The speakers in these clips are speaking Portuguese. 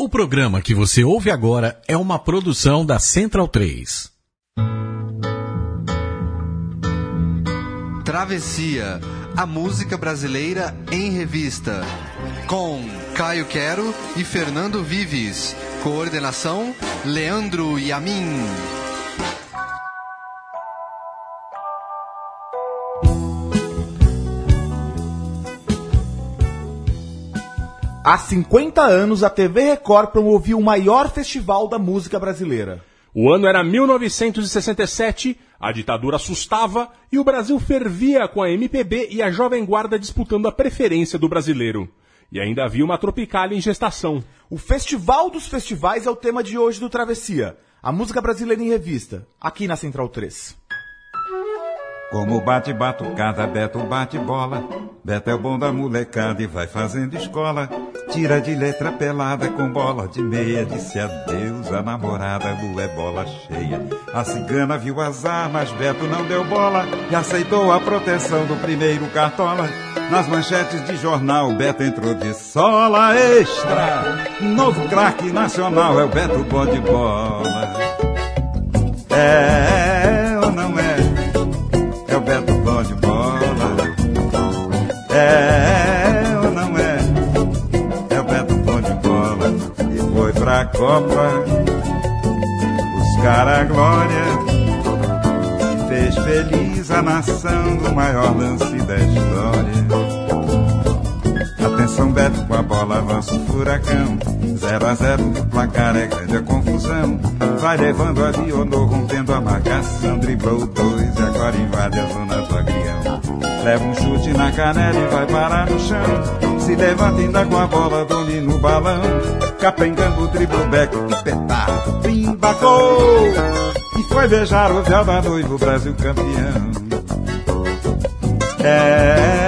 O programa que você ouve agora é uma produção da Central 3. Travessia, a música brasileira em revista. Com Caio Quero e Fernando Vives. Coordenação: Leandro Yamin. Há 50 anos, a TV Record promovia o maior festival da música brasileira. O ano era 1967, a ditadura assustava e o Brasil fervia com a MPB e a Jovem Guarda disputando a preferência do brasileiro. E ainda havia uma Tropicália em gestação. O Festival dos Festivais é o tema de hoje do Travessia, a música brasileira em revista, aqui na Central 3. Como bate batucada, Beto bate bola. Beto é o bom da molecada e vai fazendo escola. Tira de letra pelada com bola de meia. Disse adeus a namorada, lua é bola cheia. A cigana viu azar, mas Beto não deu bola. E aceitou a proteção do primeiro cartola. Nas manchetes de jornal, Beto entrou de sola extra. Novo craque nacional é o Beto bom de bola. É ou não é? É o Beto bom de bola. É Pra Copa buscar a glória. E fez feliz a nação no maior lance da história. Atenção, Beto, com a bola avança o furacão. 0 a 0 no placar é grande a confusão. Vai levando a Dionor, rompendo a marcação. Driblou dois e agora invade a zona do agrião. Leva um chute na canela e vai parar no chão. Se levanta ainda com a bola, domina o balão. Capengando o dribble back, que petardo, pimba, gol! E foi beijar o véu da noiva, o Brasil campeão. É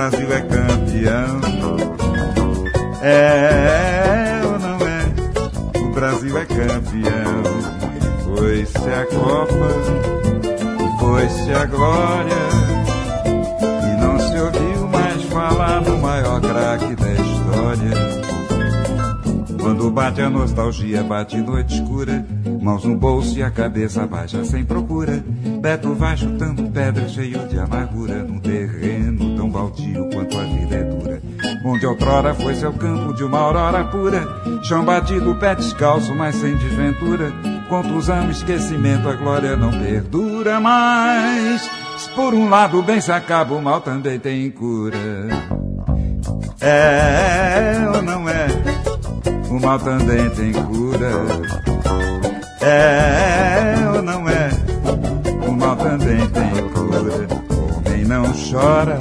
Brasil é campeão. É ou não é? O Brasil é campeão. Foi-se a Copa, foi-se a glória. E não se ouviu mais falar no maior craque da história. Quando bate a nostalgia, bate noite escura. Mãos no bolso e a cabeça baixa sem procura. Beto vai chutando pedra cheio de amargura. Num terreno baldio quanto a vida é dura. Onde outrora foi seu campo de uma aurora pura. Chão batido, pé descalço, mas sem desventura. Contusão, esquecimento, a glória não perdura mais. Por um lado bem se acaba, o mal também tem cura. É ou não é? O mal também tem cura. É ou não é? O mal também tem cura. Não chora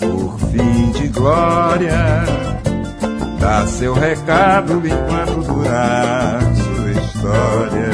por fim de glória. Dá seu recado enquanto durar sua história.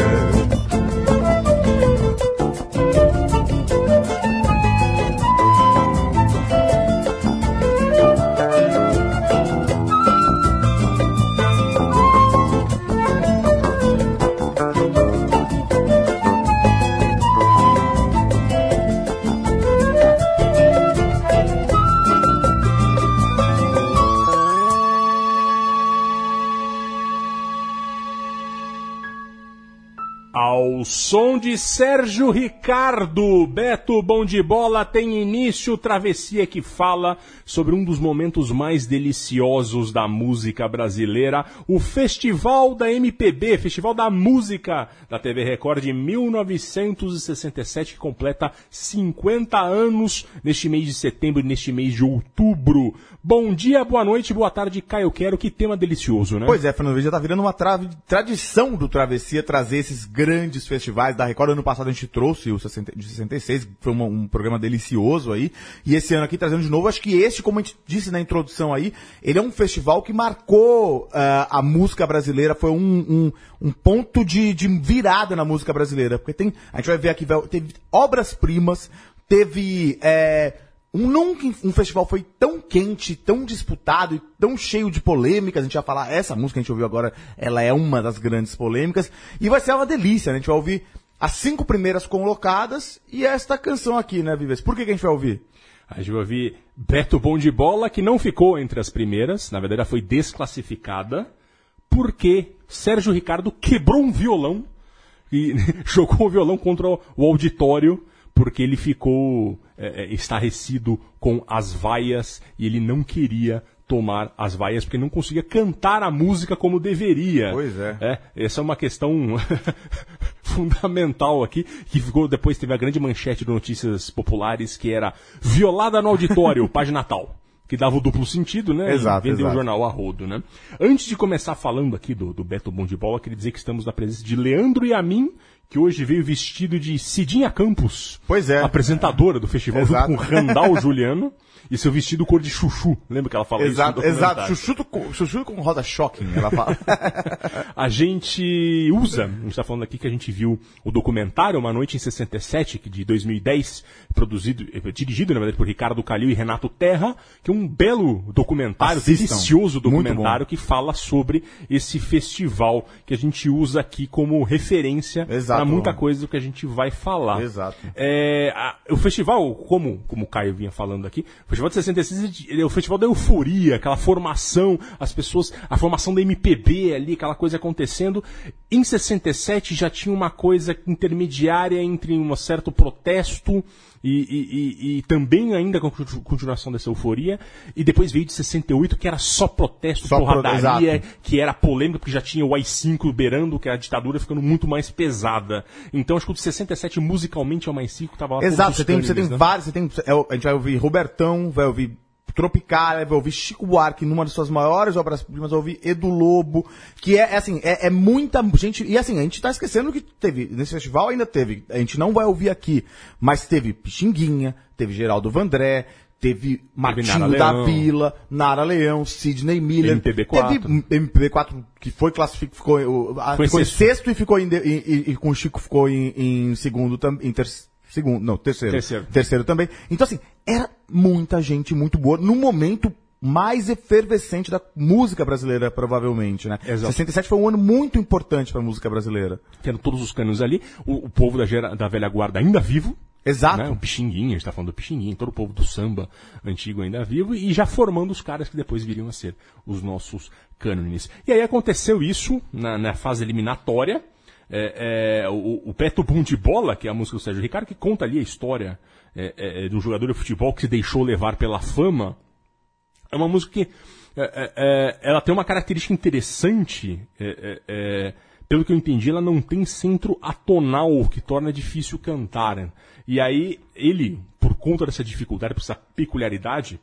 Som de Sérgio Ricardo, Beto Bom de Bola tem início travessia que fala sobre um dos momentos mais deliciosos da música brasileira, o Festival da MPB, Festival da Música da TV Record de 1967, que completa 50 anos neste mês de setembro e neste mês de outubro. Bom dia, boa noite, boa tarde, Caio Quero, que tema delicioso, né? Pois é, Fernando, já tá virando uma tra tradição do Travessia trazer esses grandes festivais da Record. Ano passado a gente trouxe o 60, de 66, foi um, um, programa delicioso aí. E esse ano aqui trazendo de novo, acho que esse, como a gente disse na introdução aí, ele é um festival que marcou uh, a música brasileira, foi um, um, um ponto de, de, virada na música brasileira. Porque tem, a gente vai ver aqui, teve obras-primas, teve... É, um, nunca um festival foi tão quente, tão disputado e tão cheio de polêmicas. A gente vai falar, essa música que a gente ouviu agora, ela é uma das grandes polêmicas. E vai ser uma delícia, né? A gente vai ouvir as cinco primeiras colocadas e esta canção aqui, né, Vives? Por que, que a gente vai ouvir? A gente vai ouvir Beto Bom de Bola, que não ficou entre as primeiras, na verdade ela foi desclassificada, porque Sérgio Ricardo quebrou um violão e jogou o violão contra o auditório porque ele ficou é, é, estarrecido com as vaias e ele não queria tomar as vaias porque não conseguia cantar a música como deveria. Pois é. é essa é uma questão fundamental aqui, que ficou depois teve a grande manchete de notícias populares que era violada no auditório, página tal que dava o duplo sentido, né? Exato, e vendeu o jornal a rodo, né? Antes de começar falando aqui do, do Beto Bom de Bola, queria dizer que estamos na presença de Leandro e a mim, que hoje veio vestido de Cidinha Campos. Pois é. Apresentadora do festival, Exato. junto com Randall Juliano. E seu vestido cor de chuchu. Lembra que ela falou Exato, isso? exato. Chuchu com, chuchu com roda shocking, ela fala. A gente usa, a gente está falando aqui que a gente viu o documentário Uma Noite em 67, que de 2010, produzido, eh, dirigido, na verdade, por Ricardo Calil e Renato Terra, que é um belo documentário, Assistam. delicioso documentário que fala sobre esse festival que a gente usa aqui como referência Exato. para muita coisa do que a gente vai falar. Exato. É, a- o festival, como, como o Caio vinha falando aqui, o festival de 66 ele é o festival da euforia, aquela formação, as pessoas, a formação da MPB ali, aquela coisa acontecendo. Em 67 já tinha uma coisa intermediária entre um certo protesto e, e- e- e também ainda com a continu- continuação dessa euforia. E depois veio de 68, que era só protesto, Só pro- porradaria, exato. que era polêmica, porque já tinha o AI-5 beirando, que a ditadura ficando muito mais pesada. Então acho que o de 67 musicalmente é o AI-5 que tava lá Exato, você tem, você tem né? vários, você tem, é, a gente vai ouvir Robertão, vai ouvir Tropicália, vai ouvir Chico Buarque numa das suas maiores obras-primas, vai ouvir Edu Lobo, que é, é assim, é, é muita gente, e assim, a gente tá esquecendo que teve, nesse festival ainda teve, a gente não vai ouvir aqui, mas teve Pixinguinha, teve Geraldo Vandré, teve Martinho da Leão. Vila, Nara Leão, Sidney Miller, MPB4. teve MPB4 que foi classificado, ficou, Foi ficou em sexto. e ficou em, de- e, e- e com o Chico ficou em, em segundo também, em ter, segundo, não, terceiro. Terceiro. Terceiro também. Então assim, era muita gente muito boa no momento mais efervescente da música brasileira, provavelmente, né? Exato. 67 foi um ano muito importante pra música brasileira. Tendo todos os cânions ali, o, o povo da, gera- da velha guarda ainda vivo. Exato. Né? O Pixinguinha, a gente tá falando do Pixinguinha, todo o povo do samba antigo ainda vivo, e já formando os caras que depois viriam a ser os nossos cânones. E aí aconteceu isso na, na fase eliminatória. É, é, o, o Beto Bum de Bola, que é a música do Sérgio Ricardo, que conta ali a história é, é, de um jogador de futebol que se deixou levar pela fama. É uma música que é, é, é, ela tem uma característica interessante. é, é, é, pelo que eu entendi, ela não tem centro atonal, o que torna difícil cantar. E aí, ele, por conta dessa dificuldade, por essa peculiaridade,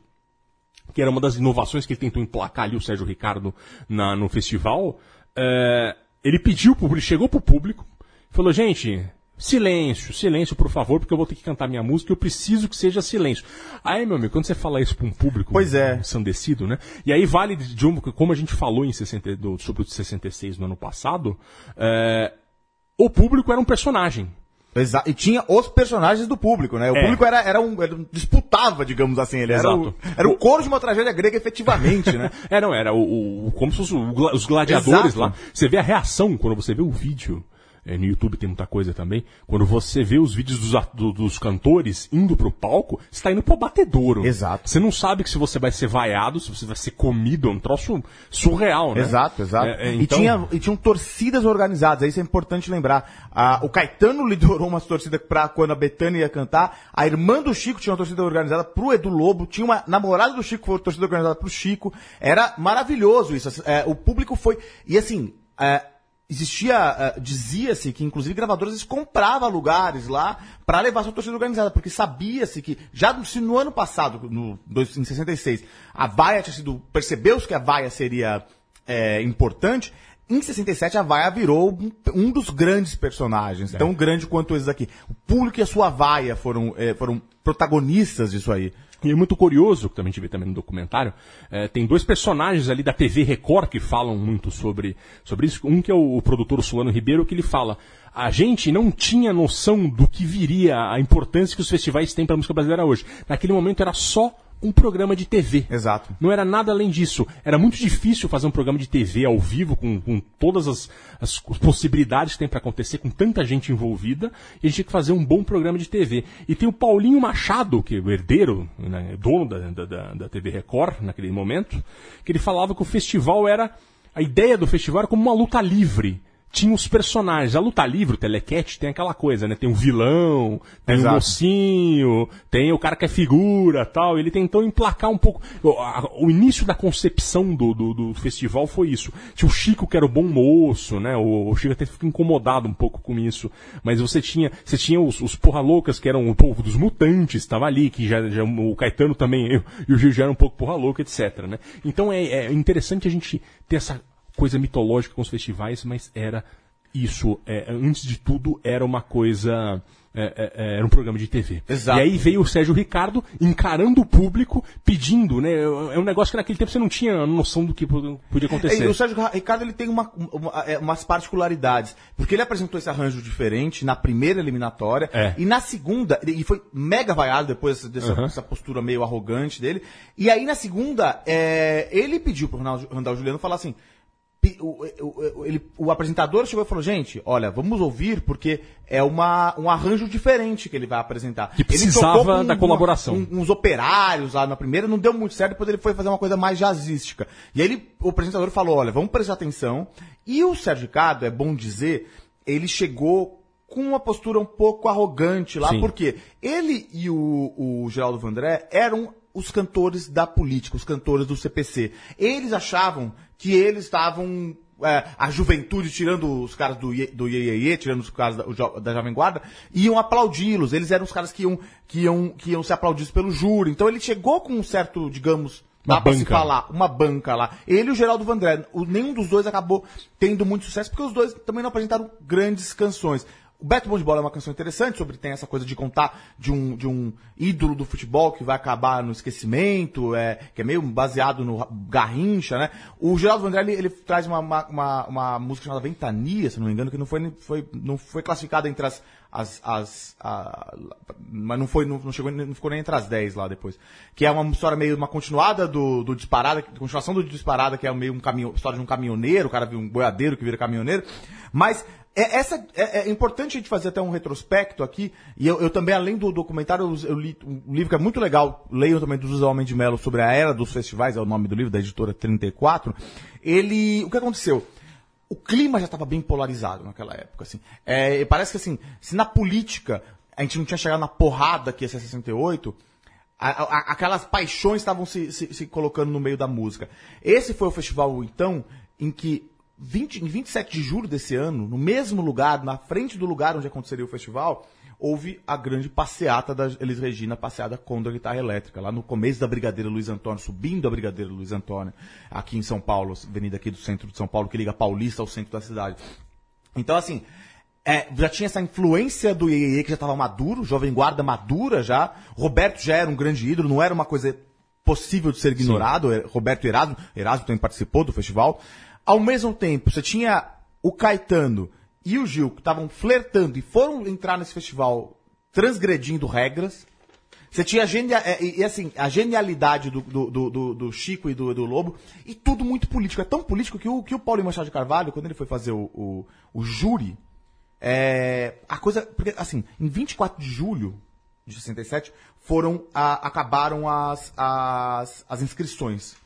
que era uma das inovações que ele tentou emplacar ali, o Sérgio Ricardo, na, no festival, é, ele pediu, chegou pro público, falou, gente, silêncio, silêncio, por favor, porque eu vou ter que cantar minha música e eu preciso que seja silêncio. Aí, meu amigo, quando você fala isso pra um público Pois é. ensandecido, né? E aí vale de um, como a gente falou em 60, do, sobre o de 66 no ano passado, é, o público era um personagem. Exa e tinha os personagens do público, né? O É. público era, era um, era disputava, digamos assim, ele era o, Exato. era o coro de uma tragédia grega efetivamente, né? É, não, era o, o- como se fosse o gla- os gladiadores Exato. lá. Você vê a reação quando você vê o vídeo. É, no YouTube tem muita coisa também. Quando você vê os vídeos dos, do- dos cantores indo pro palco, você tá indo pro batedouro. Exato. Você não sabe que se você vai ser vaiado, se você vai ser comido, é um troço surreal, né? Exato, exato. É, é, e, então- tinha, e tinham torcidas organizadas, isso é importante lembrar. Ah, o Caetano liderou uma torcida pra quando a Betânia ia cantar, a irmã do Chico tinha uma torcida organizada pro Edu Lobo, tinha uma namorada do Chico que foi torcida organizada pro Chico. Era maravilhoso isso. É, o público foi. E assim. é, Existia, ah, dizia-se que inclusive gravadoras eles compravam lugares lá pra levar sua torcida organizada, porque sabia-se que já se no ano passado, no, em 66, a vaia tinha sido, percebeu-se que a vaia seria é, importante, em 67 a Vaia virou um, dos grandes personagens, tão grande quanto esses aqui. O público e a sua Vaia foram, é, foram protagonistas disso aí. E é muito curioso, que também vê também no documentário, é, tem dois personagens ali da TV Record que falam muito sobre, sobre isso. Um que é o, o produtor Solano Ribeiro, que ele fala, a gente não tinha noção do que viria, a importância que os festivais têm para a música brasileira hoje. Naquele momento era só um programa de TV. Exato. Não era nada além disso. Era muito difícil fazer um programa de TV ao vivo, com, com todas as, as possibilidades que tem para acontecer, com tanta gente envolvida, e a gente tinha que fazer um bom programa de TV. E tem o Paulinho Machado, que é o herdeiro, né, dono da, da, da, da TV Record, naquele momento, que ele falava que o festival era. A ideia do festival era como uma luta livre tinha os personagens. A luta livre, o telequete, tem aquela coisa, né? Tem um vilão, tem Exato. um mocinho, tem o cara que é figura tal. Ele tentou emplacar um pouco. O, início da concepção do, do, do festival foi isso. Tinha o Chico que era o bom moço, né? O, o Chico até ficou incomodado um pouco com isso. Mas você tinha, você tinha os, os porra loucas que eram o povo dos mutantes, estava ali, que já, já o Caetano também, e o Gil já era um pouco porra louca, etc, né? Então é, é interessante a gente ter essa coisa mitológica com os festivais, mas era isso. é, antes de tudo, era uma coisa. é, é, é, era um programa de TV. Exato. E aí veio o Sérgio Ricardo encarando o público, pedindo, né? É um negócio que naquele tempo você não tinha noção do que pod- podia acontecer. É, E o Sérgio Ricardo ele tem uma, uma- é, umas particularidades. Porque ele apresentou esse arranjo diferente na primeira eliminatória. É. E na segunda, e foi mega vaiado depois dessa, dessa postura meio arrogante dele. E aí na segunda, ele pediu pro Randall Juliano falar assim. O, ele- o apresentador chegou e falou: gente, olha, vamos ouvir, porque é uma, um arranjo diferente que ele vai apresentar. Que Ele precisava com da colaboração. um- uns operários lá na primeira, não deu muito certo, depois ele foi fazer uma coisa mais jazzística. E aí ele, o apresentador falou, olha, vamos prestar atenção. E o Sérgio Ricardo, é bom dizer, ele chegou com uma postura um pouco arrogante lá, Sim. porque ele e o, o Geraldo Vandré eram os cantores da política, os cantores do CPC. Eles achavam que eles estavam é, a juventude, tirando os caras do, Iê- do Iê, tirando os caras da, o da Jovem Guarda, iam aplaudi-los. Eles eram os caras que iam, que iam, que iam ser aplaudidos pelo júri. Então ele chegou com um certo, digamos, Uma pra se banca. falar, uma banca lá. Ele e o Geraldo Vandré. O, nenhum dos dois acabou tendo muito sucesso, porque os dois também não apresentaram grandes canções. O Beto Bom de Bola é uma canção interessante, sobre tem essa coisa de contar de um, de um ídolo do futebol que vai acabar no esquecimento, é, que é meio baseado no Garrincha, né? O Geraldo Vandré, ele, traz uma, uma, uma, música chamada Ventania, se não me engano, que não foi, foi, não foi classificada entre as, as, as a- mas não foi, não, não chegou, não ficou nem entre as 10 lá depois. Que é uma história meio, uma continuada do, do Disparada, continuação do Disparada, que é meio um caminho, história de um caminhoneiro, o cara viu um boiadeiro que vira caminhoneiro. Mas, é, essa, é, é importante a gente fazer até um retrospecto aqui, e eu, eu também, além do documentário, eu, eu li um livro que é muito legal, leio também do José Homem de Mello sobre a era dos festivais, é o nome do livro, da editora 34. Ele, o que aconteceu? o clima já estava bem polarizado naquela época, assim. É, parece que, assim, se na política a gente não tinha chegado na porrada que ia ser 68, a- a- aquelas paixões estavam se, se, se colocando no meio da música. Esse foi o festival, então, em que 20, em 27 de julho desse ano, no mesmo lugar, na frente do lugar onde aconteceria o festival, houve a grande passeata da Elis Regina, passeada contra a guitarra elétrica, lá no começo da Brigadeira Luiz Antônio, subindo a Brigadeira Luiz Antônio, aqui em São Paulo, avenida aqui do centro de São Paulo, que liga Paulista ao centro da cidade. Então, assim, é, já tinha essa influência do Iê que já estava maduro, Jovem Guarda madura já. Roberto já era um grande ídolo, não era uma coisa possível de ser ignorado. É, Roberto Erasmo, Erasmo também participou do festival. Ao mesmo tempo, você tinha o Caetano e o Gil que estavam flertando e foram entrar nesse festival transgredindo regras. Você tinha a, genia, é, e, assim, a genialidade do, do, do- do- Chico e do, do Lobo, e tudo muito político. É tão político que o, que o Paulo Machado de Carvalho, quando ele foi fazer o, o, o júri, é, a coisa. Porque, assim, em 24 de julho de 67, foram, a- acabaram as, as, as inscrições.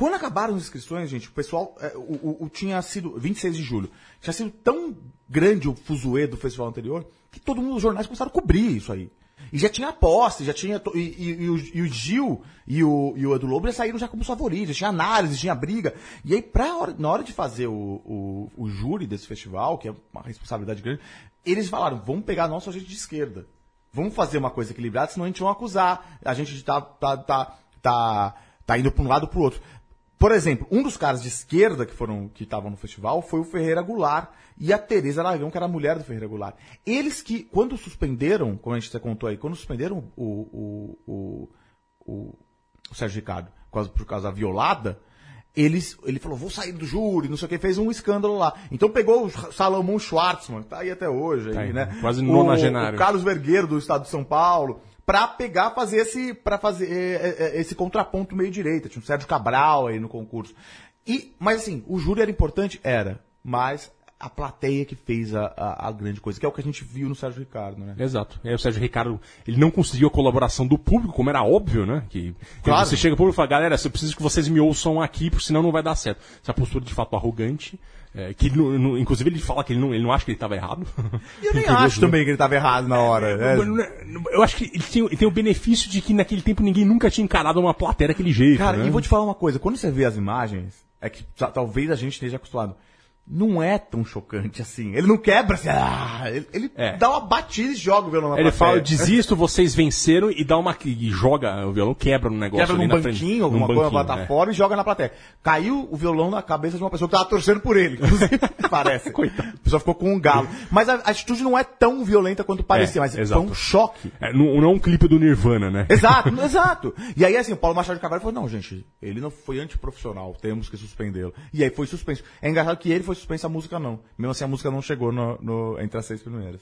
Quando acabaram as inscrições, gente, o pessoal. é, o, o- tinha sido. 26 de julho. Tinha sido tão grande o fuzuê do festival anterior que todo mundo, os jornais começaram a cobrir isso aí. E já tinha aposta, já tinha. E, e- e o, e o Gil e o, e o Edu Lobo já saíram já como os favoritos, já tinha análise, tinha briga. E aí, pra na hora de fazer o, o, o júri desse festival, que é uma responsabilidade grande, eles falaram: vamos pegar nosso agente de esquerda. Vamos fazer uma coisa equilibrada, senão a gente vai acusar. A gente tá, tá, tá, tá, tá indo para um lado para o outro. Por exemplo, um dos caras de esquerda que foram que estavam no festival foi o Ferreira Goulart e a Tereza Aragão, que era a mulher do Ferreira Goulart. Eles que, quando suspenderam, como a gente até contou aí, quando suspenderam o, o, o, o, o Sérgio Ricardo por causa, por causa da violada, eles, ele falou, vou sair do júri, não sei o que, fez um escândalo lá. Então pegou o Salomão Schwartzman, tá aí até hoje, Tá aí, né? quase O- nonagenário. O Carlos Vergueiro, do estado de São Paulo, pra pegar, fazer esse, pra fazer é, é, é, esse contraponto meio direita. Tinha o Sérgio Cabral aí no concurso. E, mas assim, o júri era importante? Era. Mas a plateia que fez a, a, a grande coisa, que é o que a gente viu no Sérgio Ricardo, né? Exato. Aí o Sérgio Ricardo, ele não conseguiu a colaboração do público, como era óbvio, né? Que Claro. você chega pro público e fala, galera, eu preciso que vocês me ouçam aqui, porque senão não vai dar certo. Essa postura de fato arrogante, é, que no- no- inclusive ele fala que ele não, ele não acha que ele estava errado. E eu nem acho também que ele tava errado na hora. né? Eu acho que ele tem, ele tem o benefício de que naquele tempo ninguém nunca tinha encarado uma plateia daquele jeito. Cara, né? e vou te falar uma coisa, quando você vê as imagens, é que ta- talvez a gente esteja acostumado. Não é tão chocante assim. Ele não quebra assim, ah, ele, ele É. dá uma batida e joga o violão na Ele fala, eu desisto, vocês venceram e dá uma e joga o violão, quebra no negócio Quebra num banquinho, alguma Num coisa, bota é. fora e joga na plateia. Caiu o violão na cabeça de uma pessoa que tava torcendo por ele. inclusive, Parece. Coitado. A pessoa ficou com um galo. Mas a, a atitude não é tão violenta quanto parecia, É, mas exato. foi um choque. É, não, não é um clipe do Nirvana, né? Exato, exato. E aí, assim, o Paulo Machado de Carvalho falou, não, gente, ele não foi antiprofissional, temos que suspendê-lo. E aí foi suspenso. É engraçado que ele foi suspenso, a música não. Mesmo assim, a música não chegou no, no- entre as seis primeiras.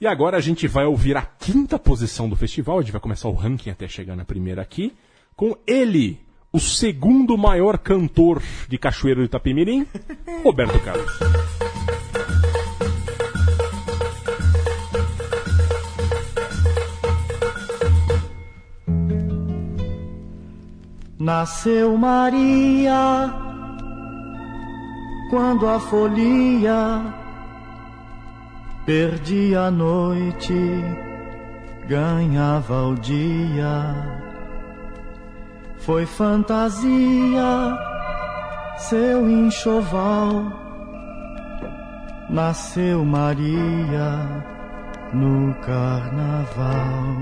E agora a gente vai ouvir a quinta posição do festival, a gente vai começar o ranking até chegar na primeira aqui, com ele, o segundo maior cantor de Cachoeiro do Itapemirim, Roberto Carlos. Nasceu Maria quando a folia perdia a noite, ganhava o dia. Foi fantasia, seu enxoval. Nasceu Maria no carnaval.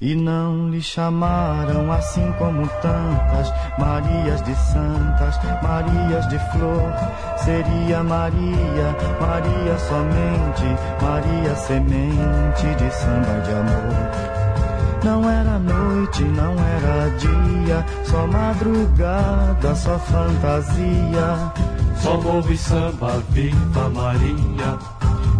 E não lhe chamaram assim como tantas Marias de Santas, Marias de Flor. Seria Maria, Maria somente, Maria semente de samba de amor. Não era noite, não era dia, só madrugada, só fantasia. Só morro e samba, viva Maria.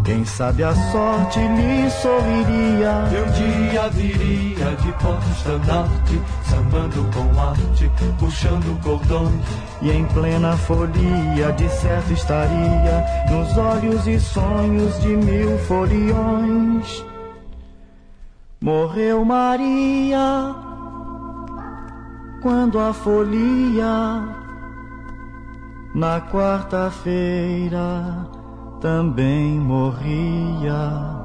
Quem sabe a sorte lhe sorriria. E um dia viria de porta-estandarte, sambando com arte, puxando cordões. E em plena folia, de certo estaria nos olhos e sonhos de mil foliões. Morreu Maria quando a folia na quarta-feira também morria.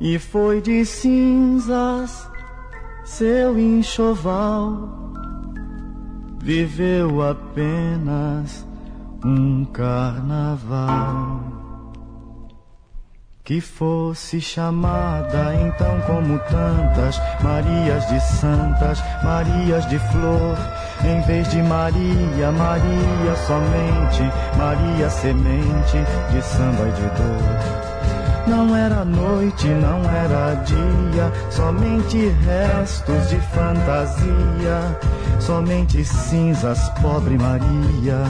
E foi de cinzas seu enxoval viveu apenas um carnaval. Que fosse chamada então como tantas Marias de Santas, Marias de Flor, em vez de Maria, Maria somente, Maria semente de samba e de dor. Não era noite, não era dia, somente restos de fantasia, somente cinzas, pobre Maria.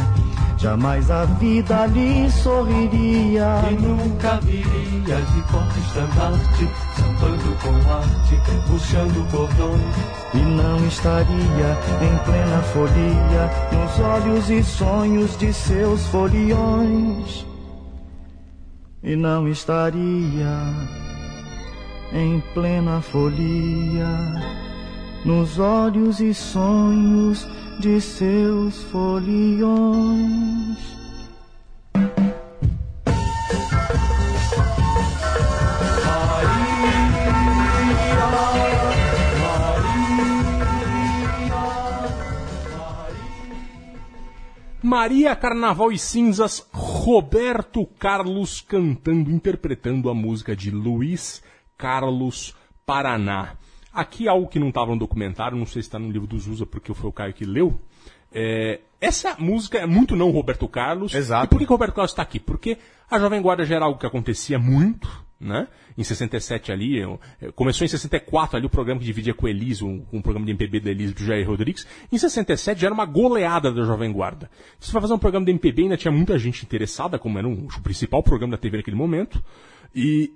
Jamais a vida lhe sorriria. E nunca viria de porta-estandarte, sambando com arte, puxando cordões. E não estaria em plena folia, nos olhos e sonhos de seus foliões. E não estaria em plena folia, nos olhos e sonhos de seus foliões. Maria Carnaval e Cinzas, Roberto Carlos cantando, interpretando a música de Luiz Carlos Paraná. Aqui algo que não estava no documentário, não sei se está no livro do Zusa, porque foi o Caio que leu. É, essa música é muito não Roberto Carlos. Exato. E por que, que o Roberto Carlos está aqui? Porque a Jovem Guarda já era algo que acontecia muito, né? Em 67 ali, eu- começou em 64 ali o programa que dividia com Elise, um, um programa de MPB da Elise do Jair Rodrigues. Em 67 já era uma goleada da Jovem Guarda. Você vai fazer um programa de MPB, ainda tinha muita gente interessada, como era um- o principal programa da TV naquele momento. E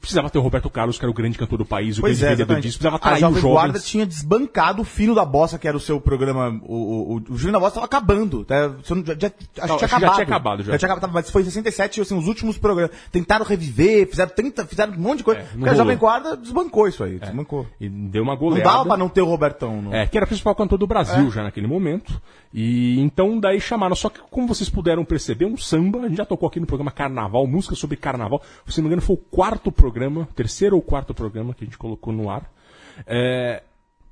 precisava ter o Roberto Carlos, que era o grande cantor do país, o Pois grande é, vendedor disso, precisava a atrair os Jovem jovens. Guarda tinha desbancado o Filho da Bossa, que era o seu programa. O, o, o Júlio da Bossa estava acabando. Tá? Não- Já, já- acho que Não, tinha acho que já acabado. tinha acabado, já. tinha acabado, mas foi em 67, assim, os últimos programas. Tentaram reviver, fizeram, 30, fizeram um monte de coisa. É, não porque a rolou. Jovem Guarda desbancou isso aí. Desbancou. E deu uma Não goleada. dava pra não ter o Robertão. No... É, que era o principal cantor do Brasil É. já naquele momento. E então daí chamaram. Só que, como vocês puderam perceber, um samba, a gente já tocou aqui no programa Carnaval, música sobre carnaval. Se não me engano, foi o quarto programa, terceiro ou quarto programa que a gente colocou no ar. É.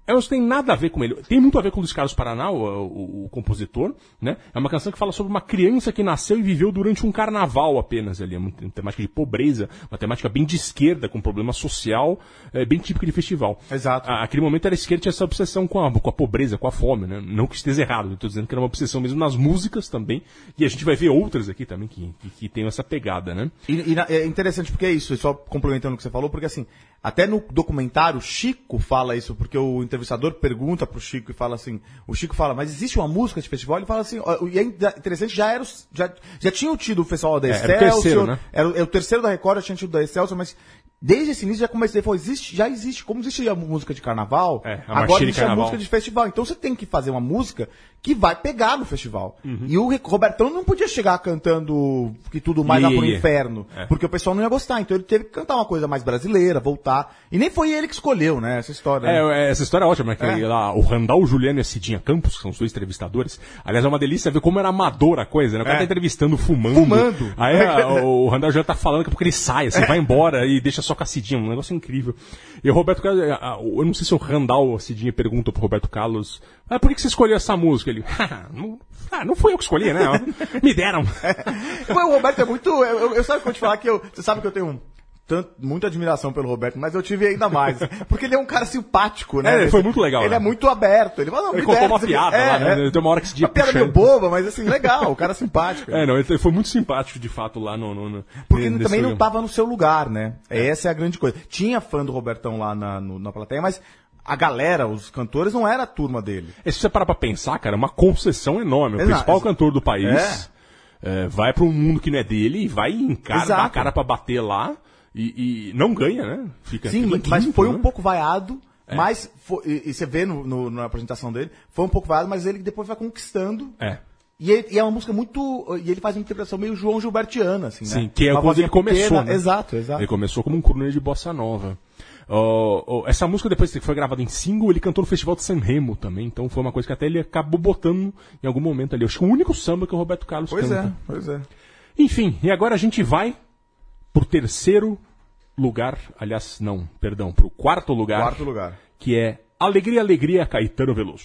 Não tem nada a ver com ele. Tem muito a ver com o Luiz Carlos Paraná, o, o- o compositor, né? É uma canção que fala sobre uma criança que nasceu e viveu durante um carnaval apenas ali. É uma temática de pobreza, uma temática bem de esquerda, com problema social, é, bem típica de festival. Exato. A- Aquele momento era a esquerda tinha essa obsessão com a, com a pobreza, com a fome, né? Não que esteja errado, eu tô dizendo que era uma obsessão mesmo nas músicas também. E a gente vai ver outras aqui também que, que, que tem essa pegada, né? E, e na- é interessante porque é isso, só complementando o que você falou, porque assim, até no documentário, Chico fala isso, porque o entrevistador pergunta pro Chico e fala assim, o Chico fala, mas existe uma música de festival? Ele fala assim, e é interessante, já era, já, já tinha tido o festival da É, era o Excelsior, terceiro, né? era, o- é o terceiro da Record, já tinha tido da Excelsior, mas desde esse início já comecei a falar, existe, já existe, como existe a música de carnaval, É, a agora existe a música de festival, então você tem que fazer uma música que vai pegar no festival. Uhum. E o Robertão não podia chegar cantando que tudo mais lá pro inferno, É. porque o pessoal não ia gostar, então ele teve que cantar uma coisa mais brasileira, voltar. E nem foi ele que escolheu, né, essa história. né? É, é, essa história é ótima, né? Que É. lá, o Randall Juliano e a Cidinha Campos, que são os dois entrevistadores. Aliás, é uma delícia ver como era amador a coisa, né? O cara É. tá entrevistando fumando. Fumando. Aí a- o Randall Juliano tá falando que porque ele sai, assim, vai embora e deixa só com a Cidinha. Um negócio incrível. E o Roberto Carlos, a- a- eu não sei se o Randall ou a Cidinha pergunta pro Roberto Carlos, ah, por que você escolheu essa música? Ele, "Ah, não, ah, não foi eu que escolhi, né? Me deram. Mas o Roberto é muito. Eu, eu, eu sabe vou te falar que eu. Você sabe que eu tenho um. Tanto, muita admiração pelo Roberto, mas eu tive ainda mais. Porque ele é um cara simpático, né? É, ele foi muito legal, Ele né? é muito aberto. Ele, fala, não, Ele contou uma piada é, lá, né? é. Tem uma hora que esse dia Uma piada meio boba, mas assim, legal. O cara é simpático. É, não, ele foi muito simpático, de fato, lá no... no, no Porque também não tava no seu lugar, né? Essa é a grande coisa. Tinha fã do Robertão lá na, no- na plateia, mas a galera, os cantores, não era a turma dele. E se você parar pra pensar, cara, é uma concessão enorme. O Exato. principal cantor do país é, vai pra um mundo que não é dele e vai encara, Exato. dá a cara pra bater lá e, e não ganha, né? Fica, Sim, mas foi né? É. um pouco vaiado, mas foi- e, e você vê no, no- na apresentação dele, foi um pouco vaiado, mas ele depois vai conquistando. É. E, ele- e é uma música muito. E ele faz uma interpretação meio João Gilbertiana, assim, né? Sim, que é Uma quando ele começou, né? Exato, exato. Ele começou como um crooner de bossa nova. Ó, ó, essa música, depois que foi gravada em single, ele cantou no Festival de San Remo também. Então foi uma coisa que até ele acabou botando em algum momento ali. Eu Acho que o único samba que o Roberto Carlos Pois canta. é, pois é. Enfim, e agora a gente vai pro terceiro lugar, aliás, não, perdão, pro quarto lugar, Quarto lugar. que é Alegria, Alegria, Caetano Veloso.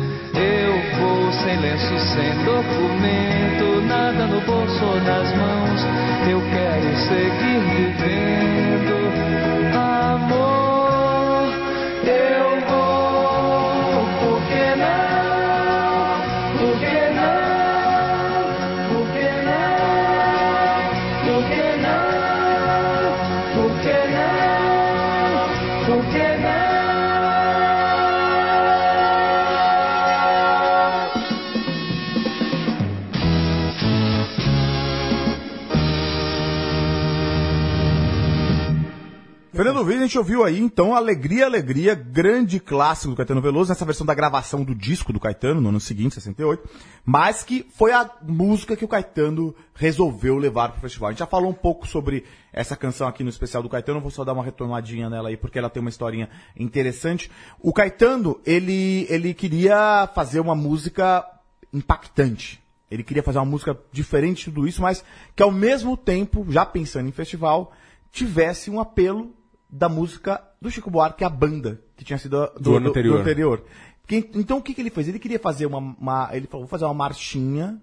Eu vou sem lenço, sem documento, nada no bolso ou nas mãos. Eu quero seguir vivendo. Amor, eu vou. Por que não? Por que não? Por que não? Por que não? Por que não? Por que não? Fernando Vives, a gente ouviu aí, então, Alegria, Alegria, grande clássico do Caetano Veloso, nessa versão da gravação do disco do Caetano, no ano seguinte, 68, mas que foi a música que o Caetano resolveu levar pro festival. A gente já falou um pouco sobre essa canção aqui no especial do Caetano, vou só dar uma retomadinha nela aí, porque ela tem uma historinha interessante. O Caetano, ele, ele queria fazer uma música impactante. Ele queria fazer uma música diferente de tudo isso, mas que ao mesmo tempo, já pensando em festival, tivesse um apelo da música do Chico Buarque, a banda, que tinha sido do, Do ano anterior. anterior. Que- então o que, que ele fez? Ele queria fazer uma, uma- Ele falou, vou fazer uma marchinha.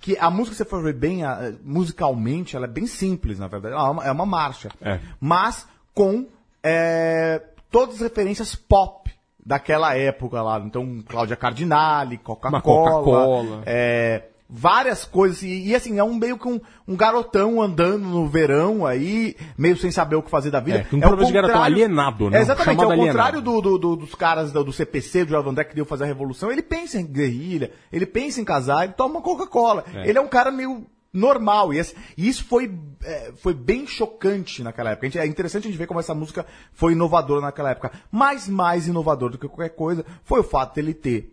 Que a música, se você for ver bem, a- musicalmente, ela é bem simples, na verdade. Ela é uma, é uma marcha. É. Mas com é, todas as referências pop daquela época lá. Então, Cláudia Cardinale, Coca-Cola. Coca-Cola. é, várias coisas. E, e, assim, é um meio que um, um garotão andando no verão aí, meio sem saber o que fazer da vida. É, um o problema de garotão alienado, né? É, exatamente, é Chamado o contrário do, do- do- dos caras do, do CPC, do Jovem André, que queriam fazer a revolução. Ele pensa em guerrilha, ele pensa em casar, ele toma Coca-Cola. Ele é um cara meio normal. E, esse- e isso foi, é, foi bem chocante naquela época. A gente- é interessante a gente ver como essa música foi inovadora naquela época. Mas mais inovador do que qualquer coisa foi o fato dele ter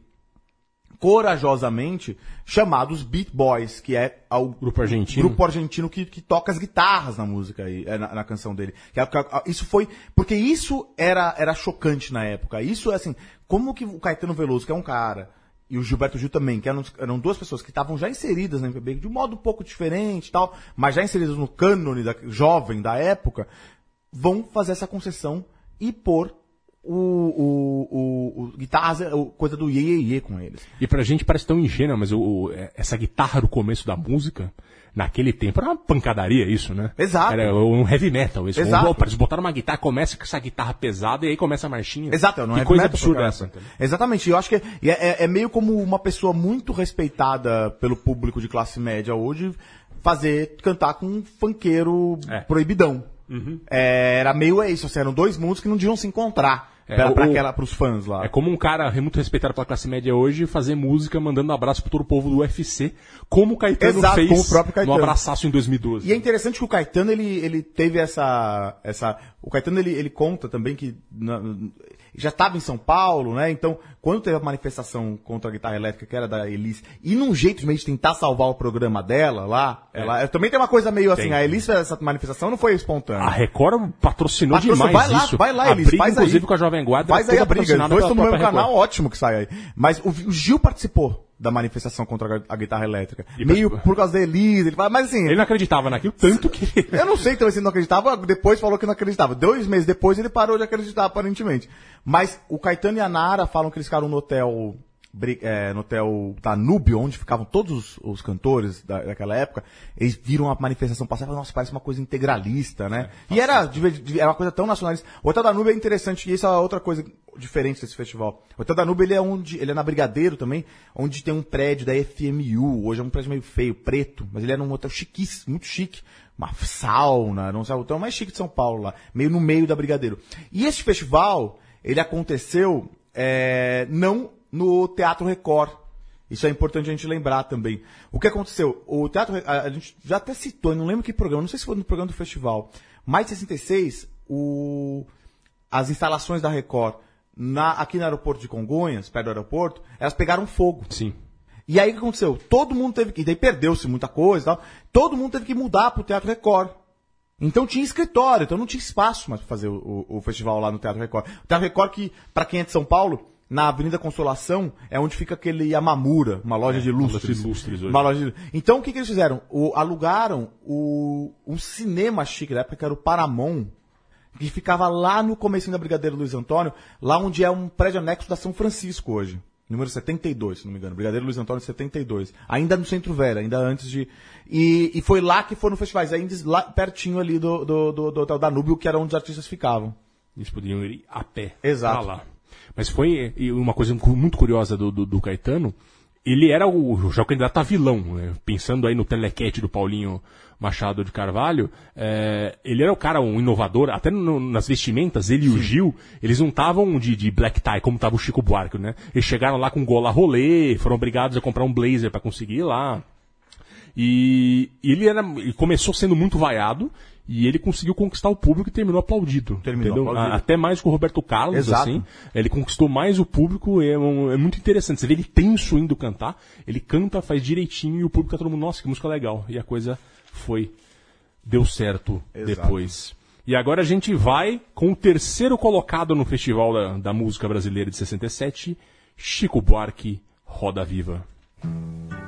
corajosamente chamado os Beat Boys, que é o Grupo argentino. grupo argentino que, que toca as guitarras na música aí, é, na, na canção dele. Que, a- que a- isso foi porque isso era era chocante na época. Isso é assim, como que o Caetano Veloso, que é um cara e o Gilberto Gil também, que eram, eram duas pessoas que estavam já inseridas na MPB de um modo um pouco diferente e tal, mas já inseridas no cânone da, jovem da época, vão fazer essa concessão e pôr o, o, o, o guitarras, o, coisa do iê, iê, iê com eles. E pra gente parece tão ingênua, mas o, o- é- essa guitarra do começo da música, naquele tempo, era uma pancadaria isso, né? Exato. Era um heavy metal isso. Exato. Um, eles botaram uma guitarra, começa com essa guitarra pesada e aí começa a marchinha. Exato, não é coisa metal absurda essa. Exatamente, eu acho que é, é- é meio como uma pessoa muito respeitada pelo público de classe média hoje fazer, cantar com um funkeiro É. proibidão. É, era meio isso, assim, eram dois mundos que não deviam se encontrar É, pra, o- pra aquela, pros fãs lá. É como um cara muito respeitado pela classe média hoje fazer música mandando um abraço pro todo o povo do UFC, como o Caetano Exato, fez como o próprio Caetano. no Abraçaço em 2012. E é interessante que o Caetano, ele, ele teve essa, essa... O Caetano, ele, ele conta também que na- já estava em São Paulo, né? Então, quando teve a manifestação contra a guitarra elétrica, que era da Elis, e num jeito meio de tentar salvar o programa dela lá, ela também tem uma coisa meio assim, Tem. a Elis fez essa manifestação, não foi espontânea. A Record patrocinou, Patrocinou, demais vai lá, isso. vai lá, a Elis, briga, faz inclusive, aí. com a Jovem Guarda. Faz aí a briga, dois estão no mesmo canal, ótimo que sai aí. Mas o, o Gil participou da manifestação contra a, guitarra elétrica. E meio por causa da Elis, ele fala, mas assim... Ele não acreditava naquilo, tanto que... Eu não sei também se ele não acreditava, depois falou que não acreditava. Dois meses depois ele parou de acreditar, aparentemente. Mas o Caetano e a Nara falam que eles ficaram no hotel, é, no hotel Danúbio, onde ficavam todos os, os cantores da- daquela época. Eles viram a manifestação passar e falaram, nossa, parece uma coisa integralista, né? e era, era uma coisa tão nacionalista. O hotel Danúbio é interessante, e isso é outra coisa diferente desse festival. O hotel Danúbio, ele é onde, ele é na Brigadeiro também, onde tem um prédio da FMU, hoje é um prédio meio feio, preto, mas ele era um hotel chiquíssimo, muito chique uma sauna, não sei, o hotel mais chique de São Paulo lá, meio no meio da Brigadeiro. E esse festival, ele aconteceu é, não no Teatro Record. Isso é importante a gente lembrar também. O que aconteceu? O Teatro a, a gente já até citou, não lembro que programa, não sei se foi no programa do festival. Mais de 66, o, as instalações da Record na- aqui no aeroporto de Congonhas, perto do aeroporto, elas pegaram fogo. Sim. E aí o que aconteceu? Todo mundo teve que. E daí perdeu-se muita coisa e tal. Todo mundo teve que mudar pro Teatro Record. Então tinha escritório, então não tinha espaço mais para fazer o, o, o festival lá no Teatro Record. O Teatro Record que, para quem é de São Paulo, na Avenida Consolação é onde fica aquele Yamamura, uma loja de lustres. loja de lustres hoje. Uma loja de- Então o que, que eles fizeram? O- alugaram o, um cinema chique da época que era o Paramount, que ficava lá no comecinho da Brigadeiro Luiz Antônio, lá onde é um prédio anexo da São Francisco hoje. Número 72, se não me engano. Brigadeiro Luiz Antônio 72. Ainda no Centro Velho, ainda antes de. E, e foi lá que foram festivais, ainda lá pertinho ali do, do, do, do Hotel Danúbio, que era onde os artistas ficavam. Eles poderiam ir a pé. Exato. lá. Mas foi uma coisa muito curiosa do, do, do Caetano. Ele era o, já o candidato a vilão, né? pensando aí no telequete do Paulinho Machado de Carvalho. é, ele era o cara, um inovador, até no- nas vestimentas, ele e o Gil, eles não estavam de, de black tie, como estava o Chico Buarque, né? Eles chegaram lá com gola rolê, foram obrigados a comprar um blazer para conseguir ir lá. E ele, era, ele começou sendo muito vaiado e ele conseguiu conquistar o público e terminou aplaudido. Terminou entendeu? aplaudido. Até mais que o Roberto Carlos, Exato. assim. Ele conquistou mais o público, é, um- é muito interessante. Você vê ele tenso indo cantar, ele canta, faz direitinho e o público tá todo mundo, nossa, que música legal. E a coisa foi, deu certo Exato. depois. E agora a gente vai com o terceiro colocado no Festival da, da Música Brasileira de 67, Chico Buarque, Roda Viva. Tem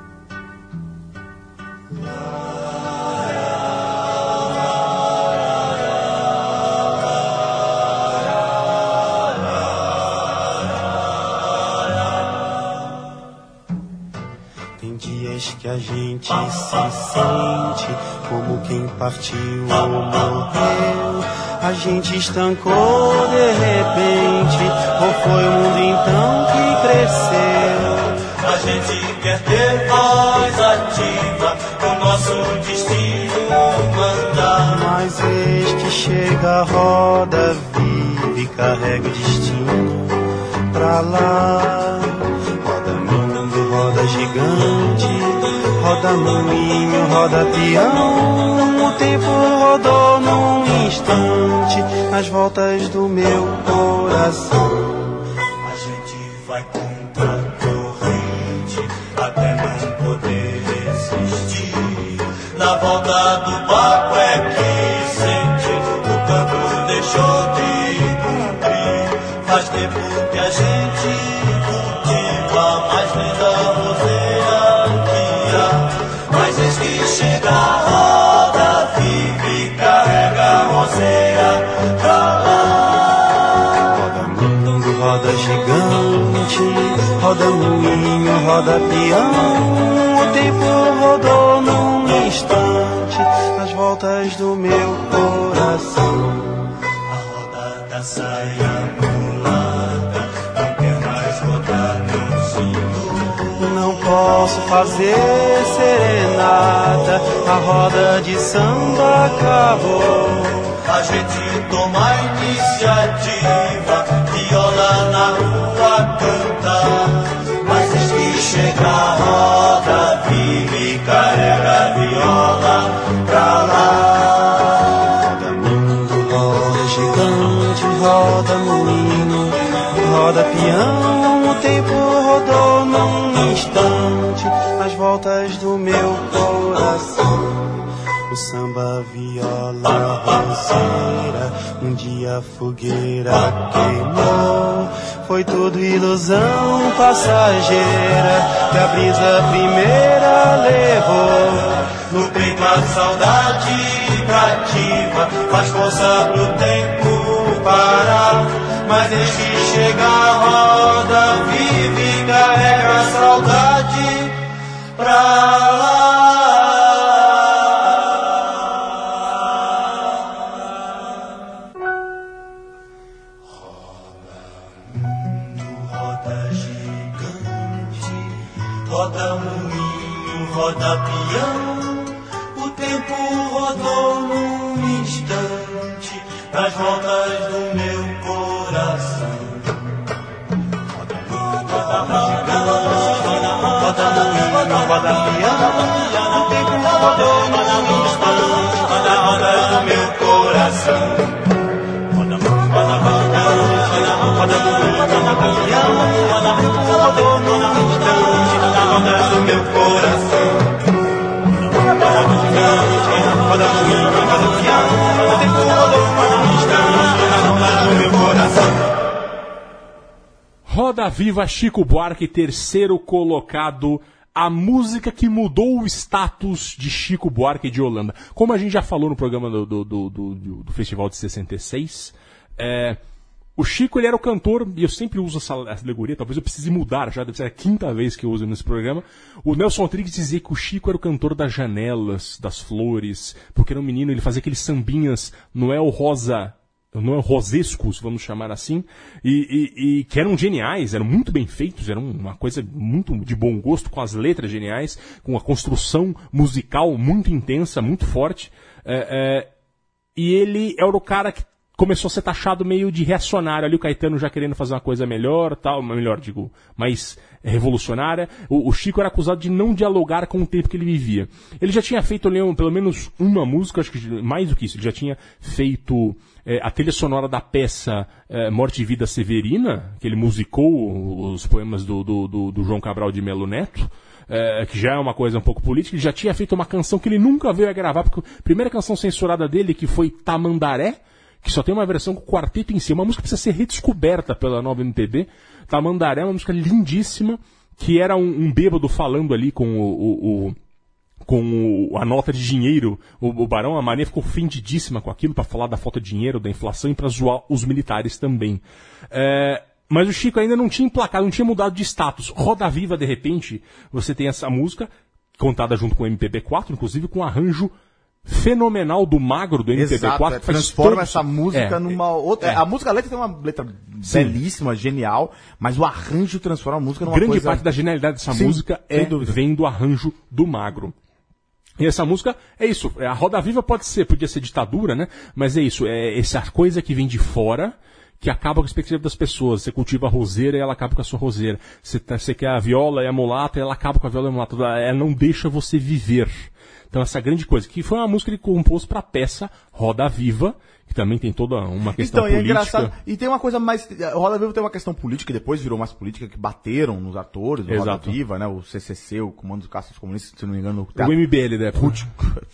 dias que a gente se sente como quem partiu ou morreu. A gente estancou de repente, ou foi o mundo então que cresceu? A gente quer ter voz ativa, o nosso destino mandar. Mas eis que chega a roda viva e carrega o destino pra lá. Roda moinho, roda peão. O tempo rodou num instante nas voltas do meu coração. A gente vai contra a corrente até não poder resistir. Na volta do barco é que sente o campo deixou de cumprir. Faz tempo que a gente roda moinho, roda peão. O tempo rodou num instante nas voltas do meu coração. A roda da saia mulata não quer mais rodar sino. Não posso fazer serenata, a roda de samba acabou. A gente toma a iniciativa, viola na rua canta. Chega a roda viva e carrega a viola pra lá. Roda mundo, roda gigante, roda moinho, roda peão. O tempo rodou num instante nas voltas do meu coração. O samba, viola, roseira, um dia a fogueira queimou. Foi tudo ilusão passageira que a brisa primeira levou. No peito a saudade cativa Faz força pro tempo parar Mas eis que chega a roda vive e carrega a saudade pra lá Roda Viva Chico Buarque, terceiro colocado. A música que mudou o status de Chico Buarque de Holanda. Como a gente já falou no programa do, do, do, do, do Festival de 66, é, o Chico ele era o cantor, e eu sempre uso essa alegoria, talvez eu precise mudar, já deve ser a quinta vez que eu uso nesse programa. O Nelson Rodrigues dizia que o Chico era o cantor das janelas, das flores, porque era um menino, ele fazia aqueles sambinhas Noel Rosa não é rosescos, vamos chamar assim, e, e, e, que eram geniais, eram muito bem feitos, eram uma coisa muito de bom gosto, com as letras geniais, com a construção musical muito intensa, muito forte. É, é, e ele era o cara que começou a ser taxado meio de reacionário ali, o Caetano já querendo fazer uma coisa melhor, tal, melhor, digo, mais revolucionária. O, o, Chico era acusado de não dialogar com o tempo que ele vivia. Ele já tinha feito pelo menos uma música, acho que mais do que isso, ele já tinha feito é, a trilha sonora da peça é, Morte e Vida Severina, que ele musicou os poemas do, do, do, do João Cabral de Melo Neto. É, que já é uma coisa um pouco política, ele já tinha feito uma canção que ele nunca veio a gravar, porque a primeira canção censurada dele, que foi Tamandaré, que só tem uma versão com quarteto em si, uma música que precisa ser redescoberta pela nova MPB. Tamandaré é uma música lindíssima, que era um, um bêbado falando ali com o, o, o com a nota de dinheiro. O, Barão a Maria ficou ofendidíssima com aquilo para falar da falta de dinheiro, da inflação e para zoar os militares também. É, mas o Chico ainda não tinha emplacado, não tinha mudado de status. Roda Viva, de repente, você tem essa música, contada junto com o MPB4, inclusive com arranjo fenomenal do magro do MPB4. Exato, é, transforma todo... essa música é, numa outra. É. A música a letra tem uma letra Sim. belíssima, genial, mas o arranjo transforma a música numa Grande coisa... parte da genialidade dessa Sim, música é vem do arranjo do magro. E essa música é isso. A Roda Viva pode ser, podia ser ditadura, né? Mas é isso. É essa coisa que vem de fora que acaba com a expectativa das pessoas. Você cultiva a roseira e ela acaba com a sua roseira. Você, tá, você quer a viola e a mulata e ela acaba com a viola e a mulata. Ela não deixa você viver. Então essa grande coisa, que foi uma música que ele compôs para a peça Roda Viva, que também tem toda uma questão então, política. É engraçado. E tem uma coisa mais. Roda Viva tem uma questão política, depois virou mais política, que bateram nos atores do Roda Viva, né? O CCC, o Comando dos Caças Comunistas, se não me engano. O, o MBL, né? Ruth,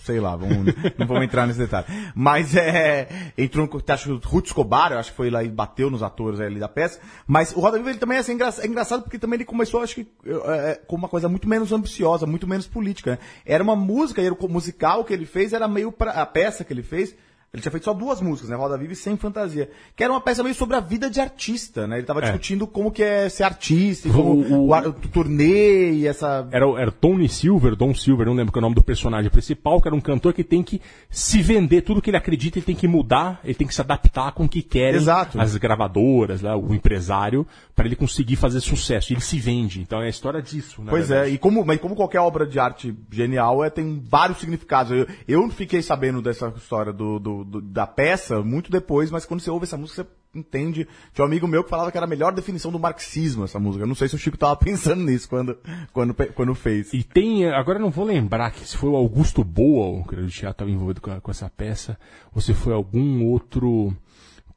sei lá, vamos, não vamos entrar nesse detalhe. Mas é. Entrou no. Acho que o Ruth Escobar, eu acho que foi lá e bateu nos atores ali da peça. Mas o Roda Viva ele também é, assim, é engraçado porque também ele começou, acho que, é, com uma coisa muito menos ambiciosa, muito menos política. Né? Era uma música, era o musical que ele fez, era meio pra, a peça que ele fez ele tinha feito só duas músicas, né? Roda Viva e Sem Fantasia. Que era uma peça meio sobre a vida de artista, né? Ele tava é. discutindo como que é ser artista, e como o, o, o, o turnê e essa... Era, era Tony Silver, Don Silver, não lembro que é o nome do personagem principal, que era um cantor que tem que se vender, tudo que ele acredita ele tem que mudar, ele tem que se adaptar com o que querem Exato. as gravadoras, né? o empresário, para ele conseguir fazer sucesso. Ele se vende. Então é a história disso, Pois é, verdade. é, e como, mas como qualquer obra de arte genial, é, tem vários significados. Eu, eu fiquei sabendo dessa história do, do, do da peça muito depois, mas quando você ouve essa música, você entende. Tinha um amigo meu que falava que era a melhor definição do marxismo essa música. Eu não sei se o Chico tava pensando nisso quando, quando, quando fez. E tem, agora eu não vou lembrar que se foi o Augusto Boa, que teatro estava envolvido com, com essa peça, ou se foi algum outro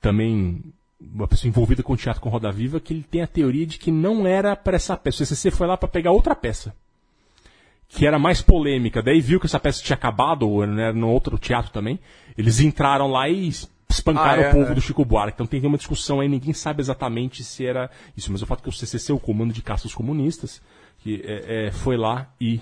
também uma pessoa envolvida com o teatro com Roda Viva, que ele tem a teoria de que não era para essa peça. O CCC foi lá para pegar outra peça. Que era mais polêmica. Daí viu que essa peça tinha acabado, ou era no outro teatro também. Eles entraram lá e espancaram ah, é, o povo é. do Chico Buarque. Então tem uma discussão aí, ninguém sabe exatamente se era isso. Mas o fato é que o CCC, o Comando de Caças Comunistas, que é, é, foi lá e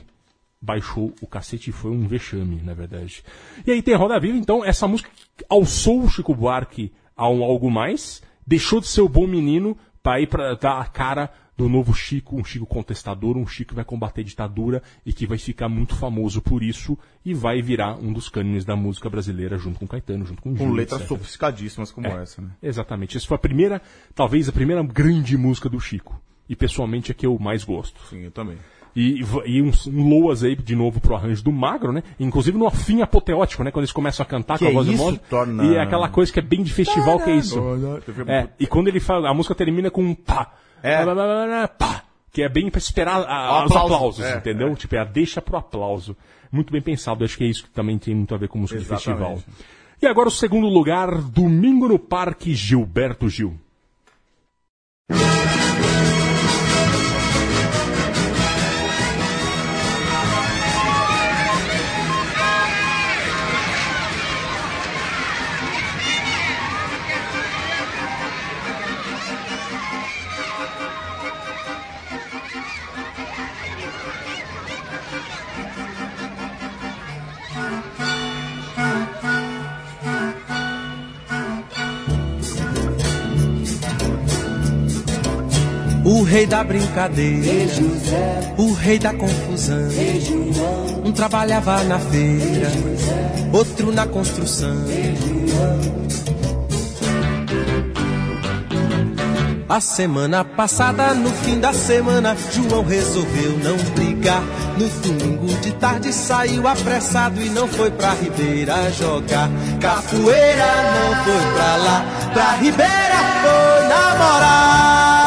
baixou o cacete e foi um vexame, na verdade. E aí tem Roda Viva, então, essa música alçou o Chico Buarque a um algo mais, deixou de ser o bom menino para ir para dar a cara do novo Chico, um Chico contestador, um Chico que vai combater a ditadura e que vai ficar muito famoso por isso e vai virar um dos cânones da música brasileira junto com Caetano, junto com Gil, Com letras etc. sofisticadíssimas como é, essa, né? Exatamente. Essa foi a primeira, talvez a primeira grande música do Chico. E pessoalmente é que eu mais gosto. Sim, eu também. E, e um, um loas aí de novo pro arranjo do Magro, né? Inclusive no fim apoteótico, né? Quando eles começam a cantar que com a é voz isso? do modo. Torna... E é aquela coisa que é bem de festival que é isso. É, e quando ele fala, a música termina com um pá. É. Pá que é bem para esperar a, os aplausos, é, entendeu? É. Tipo, é a deixa pro aplauso. Muito bem pensado, acho que é isso que também tem muito a ver com música Exatamente. de festival. E agora o segundo lugar, Domingo no Parque, Gilberto Gil. O rei da brincadeira, o rei da confusão. Um trabalhava na feira, outro na construção. A semana passada, no fim da semana, João resolveu não brigar. No domingo de tarde saiu apressado e não foi pra Ribeira jogar. Capoeira não foi pra lá, pra Ribeira foi namorar.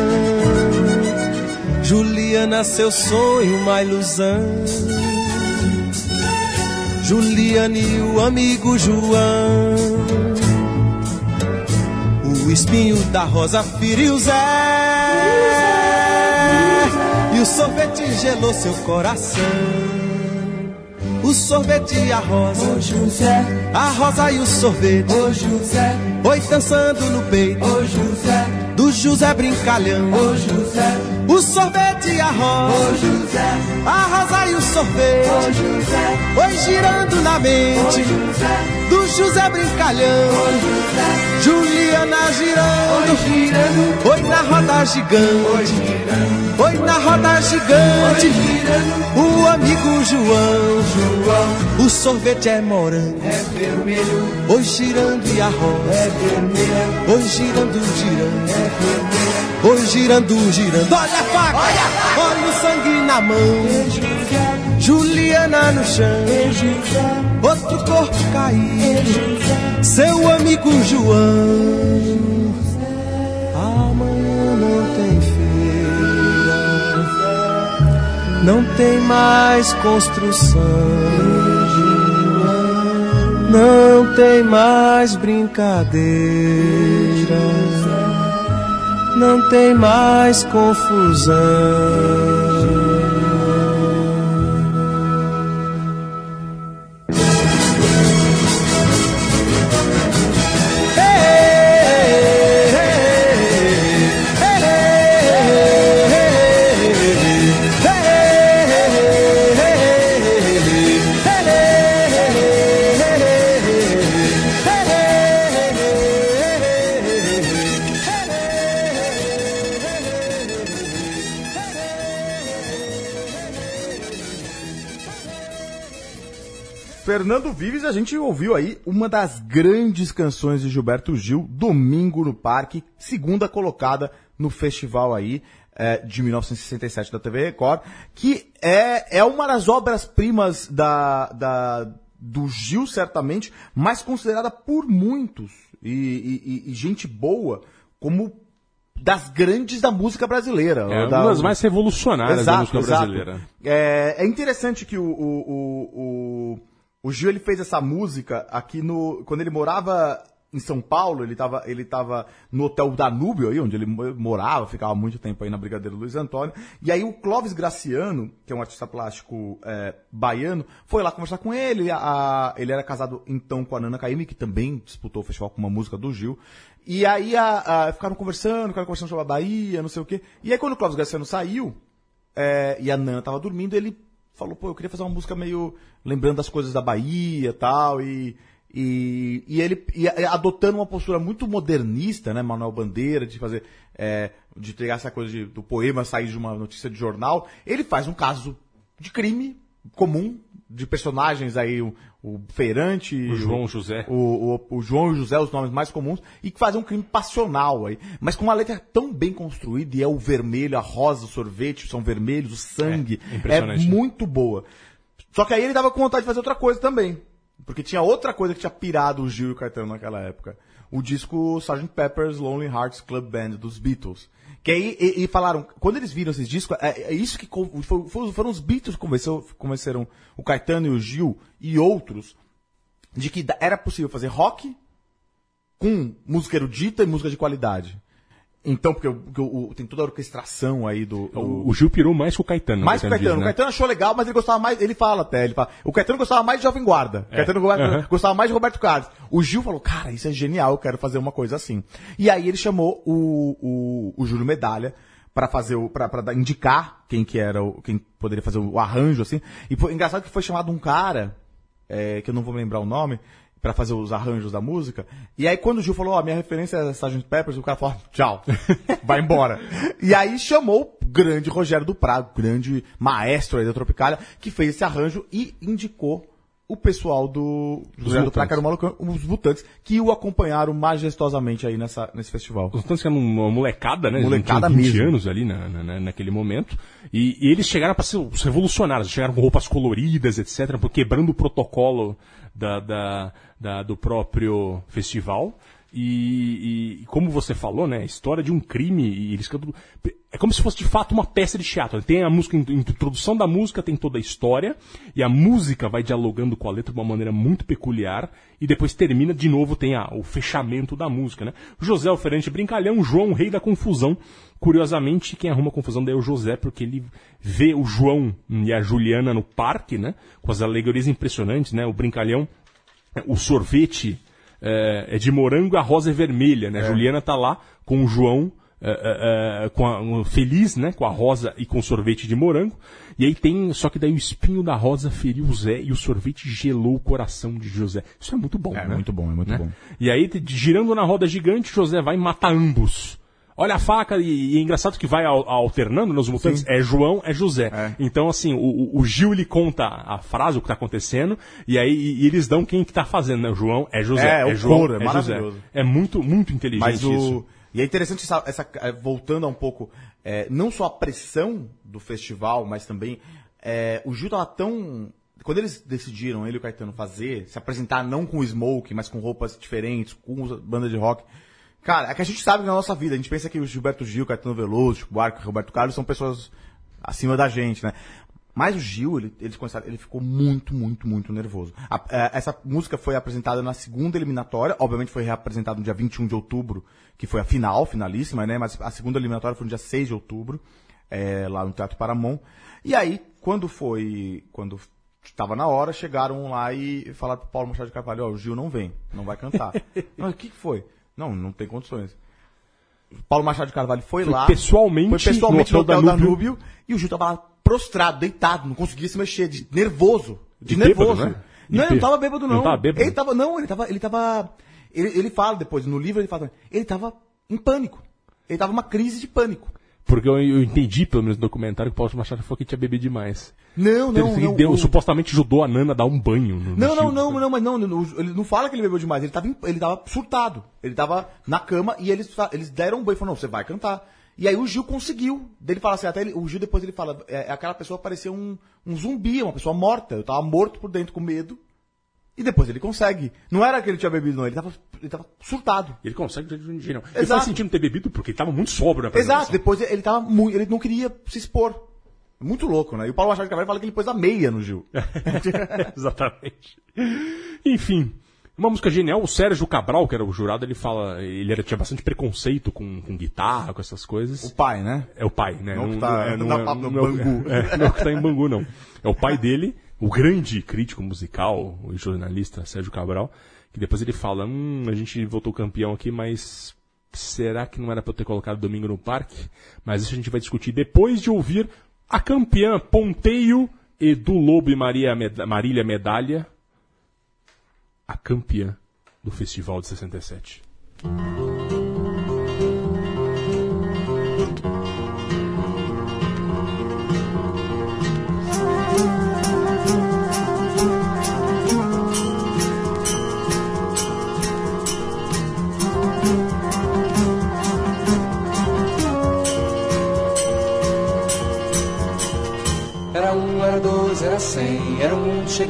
Juliana, seu sonho, uma ilusão. Juliana e o amigo João. O espinho da rosa feriu Zé. E o sorvete gelou seu coração. O sorvete e a rosa. Ô José, A rosa e o sorvete. ô José, Oi dançando no peito. ô José, Do José brincalhão. ô José, O sorvete e a ô rosa. José, A rosa e o ô sorvete. José, Oi girando na ô mente. José, Do José brincalhão. ô José, Juliana oi girando. girando, Oi na roda oi gigante. girando, Oi na roda oi gigante. girando. O amigo João. João O sorvete é morango. é vermelho, Oi girando e a rosa. é vermelha, Oi girando, girando. é vermelha. Oi girando, girando. Olha a faca. Olha o sangue na mão. Juliana no chão. Outro corpo caído. José. Seu amigo João. Amanhã não tem feira. Não tem mais construção. Não tem mais brincadeira. Não tem mais confusão. Fernando Vives, a gente ouviu aí uma das grandes canções de Gilberto Gil, Domingo no Parque, segunda colocada no festival aí é, de 1967 da TV Record, que é, é uma das obras-primas da, da, do Gil, certamente, mas considerada por muitos, e, e- e- gente boa, como das grandes da música brasileira. É Da- uma das mais revolucionárias da música brasileira. É, é interessante que o, o, o, o, o Gil ele fez essa música aqui no. Quando ele morava em São Paulo, ele estava ele tava no Hotel Danúbio aí, onde ele mo- morava, ficava muito tempo aí na Brigadeiro Luiz Antônio. E aí o Clóvis Graciano, que é um artista plástico é, baiano, foi lá conversar com ele. A- ele era casado então com a Nana Caymmi, que também disputou o festival com uma música do Gil. E aí a, a- ficaram conversando, ficaram conversando sobre a Bahia, não sei o quê. E aí quando o Clóvis Graciano saiu, é, e a Nana tava dormindo, ele falou, pô, eu queria fazer uma música meio lembrando das coisas da Bahia tal, e e, e ele e adotando uma postura muito modernista, né, Manuel Bandeira, de fazer, é, de pegar essa coisa de- do poema sair de uma notícia de jornal, ele faz um caso de crime comum, de personagens aí, o, o feirante, O João José. o, o, o João e o José, os nomes mais comuns, e que fazem um crime passional aí. Mas com uma letra tão bem construída, e é o vermelho, a rosa, o sorvete, são vermelhos, o sangue. É, É, muito boa. Só que aí ele dava com vontade de fazer outra coisa também. Porque tinha outra coisa que tinha pirado o Gil e o Caetano naquela época. O disco Sgt. Pepper's Lonely Hearts Club Band, dos Beatles. Que aí, e, e falaram, quando eles viram esses discos, é, é isso que foi- foram os Beatles que convenceu- convenceram o Caetano e o Gil e outros de que era possível fazer rock com música erudita e música de qualidade. Então, porque, o- porque o- tem toda a orquestração aí do. do- O, o Gil pirou mais que o Caetano. mais que o Caetano. diz, O né? Caetano achou legal, mas ele gostava mais. Ele fala até, ele fala. O Caetano gostava mais de Jovem Guarda. O Caetano Aham. gostava mais de Roberto Carlos. O Gil falou, cara, isso é genial, eu quero fazer uma coisa assim. E aí ele chamou o, o, o Júlio Medalha pra fazer o. Pra, pra indicar quem que era o. quem poderia fazer o arranjo, assim. E foi engraçado que foi chamado um cara, é, que eu não vou lembrar o nome. Pra fazer os arranjos da música. E aí, quando o Gil falou, ó, minha referência é Sgt. Peppers, o cara falou, tchau, vai embora. E aí chamou o grande Rogério do Prado, grande maestro aí da Tropicália, que fez esse arranjo e indicou o pessoal do do Prado, que era o Malucão, os Mutantes, que o acompanharam majestosamente aí nessa, nesse festival. Os Mutantes que eram uma molecada, né? Molecada Tinham 20 mesmo. anos ali na, na- na- naquele momento. E, e eles chegaram para ser os revolucionários, chegaram com roupas coloridas, etc., por- quebrando o protocolo da, da- da- do próprio festival. E, e como você falou, né? A história de um crime. E eles cantam. É como se fosse de fato uma peça de teatro. Tem a música, a introdução da música, tem toda a história. E a música vai dialogando com a letra de uma maneira muito peculiar. E depois termina, de novo, tem a- o fechamento da música, né? José Alferante Brincalhão, João, rei da confusão. Curiosamente, quem arruma confusão daí é o José, porque ele vê o João e a Juliana no parque, né? Com as alegorias impressionantes, né? O Brincalhão, o sorvete é, é de morango, a rosa é vermelha, né? A Juliana tá lá com o João, é, é, é, com a- um, feliz, né? Com a rosa e com o sorvete de morango. E aí tem, só que daí o espinho da rosa feriu o Zé e o sorvete gelou o coração de José. Isso é muito bom, É né? muito bom, é muito né? bom. E aí, girando na roda gigante, José vai e mata ambos. Olha a faca, e, e é engraçado que vai al- alternando nos mutantes, é João, é José. É. Então, assim, o, o- Gil lhe conta a frase, o que tá acontecendo, e aí e- e eles dão quem que tá fazendo, né? O João é José. É, o João, coro, é José. maravilhoso. É muito, muito inteligente Mas o. isso. E é interessante essa, essa- é, voltando a um pouco, é, não só a pressão do festival, mas também é, o Gil tava tão. Quando eles decidiram, ele e o Caetano, fazer, se apresentar não com smoke, mas com roupas diferentes, com banda de rock. Cara, é que a gente sabe que na nossa vida, a gente pensa que o Gilberto Gil, Caetano Veloso, Chico Buarque, Roberto Carlos são pessoas acima da gente, né? Mas o Gil, ele, começaram, ele ficou muito, muito, muito nervoso. A- é, essa música foi apresentada na segunda eliminatória, obviamente foi reapresentada no dia 21 de outubro, que foi a final, finalíssima, né? Mas a segunda eliminatória foi no dia 6 de outubro, é, lá no Teatro Paramount. E aí, quando foi, quando estava na hora, chegaram lá e falaram pro Paulo Machado de Carvalho, ó, o Gil não vem, não vai cantar. Mas o que que foi? Não, não tem condições. Paulo Machado de Carvalho foi, Foi lá. pessoalmente foi pessoalmente no no Hotel hotel Danúbio. Danúbio e o Gil tava lá prostrado, deitado, não conseguia se mexer, de nervoso. De E nervoso. bêbado, né? E Não, ele não tava bêbado, não. Não tava bêbado? Ele tava, não, ele tava, ele tava. Ele, ele fala depois, no livro ele fala, ele tava em pânico. Ele tava uma crise de pânico. Porque eu, eu entendi, pelo menos no documentário, que o Paulo Machado falou que tinha bebido demais. Não, não, ele não. deu, o- supostamente ajudou a Nana a dar um banho. No, no Não, não, Gil. não, não, mas não, não, ele não fala que ele bebeu demais, ele tava, ele tava surtado. Ele tava na cama e eles, eles deram um banho e falaram, não, você vai cantar. E aí o Gil conseguiu. Ele fala assim, até ele- o Gil depois ele fala, é, aquela pessoa parecia um, um zumbi, uma pessoa morta. Eu tava morto por dentro com medo. E depois ele consegue. Não era que ele tinha bebido, não, ele tava, ele tava surtado. Ele consegue dirigir, não. Ele Exato. faz sentido não ter bebido porque ele tava muito sóbrio na Exato, apresentação. depois ele tava muito, ele não queria se expor. Muito louco, né? E o Paulo Machado de Carvalho fala que ele pôs a meia no Gil. Exatamente. Enfim, uma música genial. O Sérgio Cabral, que era o jurado, ele fala. Ele era, tinha bastante preconceito com, com guitarra, com essas coisas. O pai, né? É o pai, né? Não que tá não na- é- no não é- Bangu. é, não que tá em Bangu, não. É o pai dele, o grande crítico musical e jornalista Sérgio Cabral, que depois ele fala, hum, a gente voltou campeão aqui, mas será que não era pra eu ter colocado domingo no parque? Mas isso a gente vai discutir depois de ouvir a campeã Ponteio e do Lobo e Maria Marília Medalha, a campeã do Festival de 67.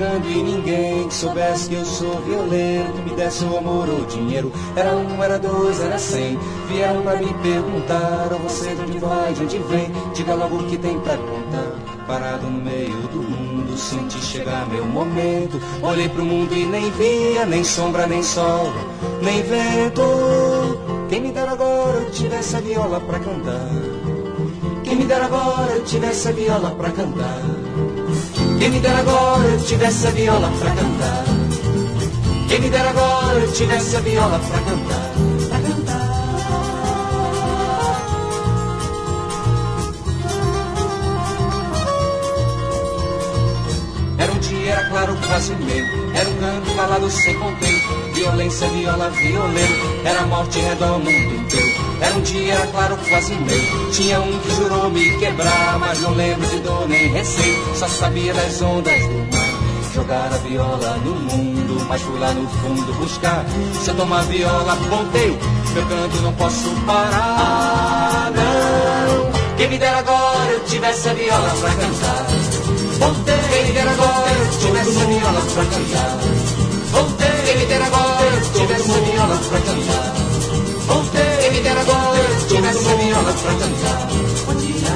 Chegando e ninguém que soubesse que eu sou violeiro, que me desse o amor ou dinheiro. Era um, era dois, era cem, vieram pra me perguntar, oh, você de onde vai, de onde vem, diga logo o que tem pra contar. Parado no meio do mundo, senti chegar meu momento, olhei pro mundo e nem via, nem sombra, nem sol, nem vento. Quem me dera agora eu tivesse a viola pra cantar. Quem me dera agora eu tivesse a viola pra cantar. Quem me dera agora eu tivesse a viola pra cantar. Quem me dera agora eu tivesse a viola pra cantar. Era um dia, era claro, quase medo. Era um canto calado sem contento. Violência, viola, violeiro. Era morte redor o mundo inteiro. Era um dia, era claro, quase meio. Tinha um que jurou me quebrar, mas não lembro de dor nem receio. Só sabia das ondas do mar. Jogar a viola no mundo, mas fui lá no fundo buscar. Se eu tomar viola, ponteio. Meu canto não posso parar, não. Quem me dera agora eu tivesse a viola pra cantar. Voltei, quem me dera agora eu tivesse a viola pra cantar. Voltei, quem me dera agora eu tivesse a viola pra cantar. Quem dera agora eu tivesse a viola pra cantar. Dia.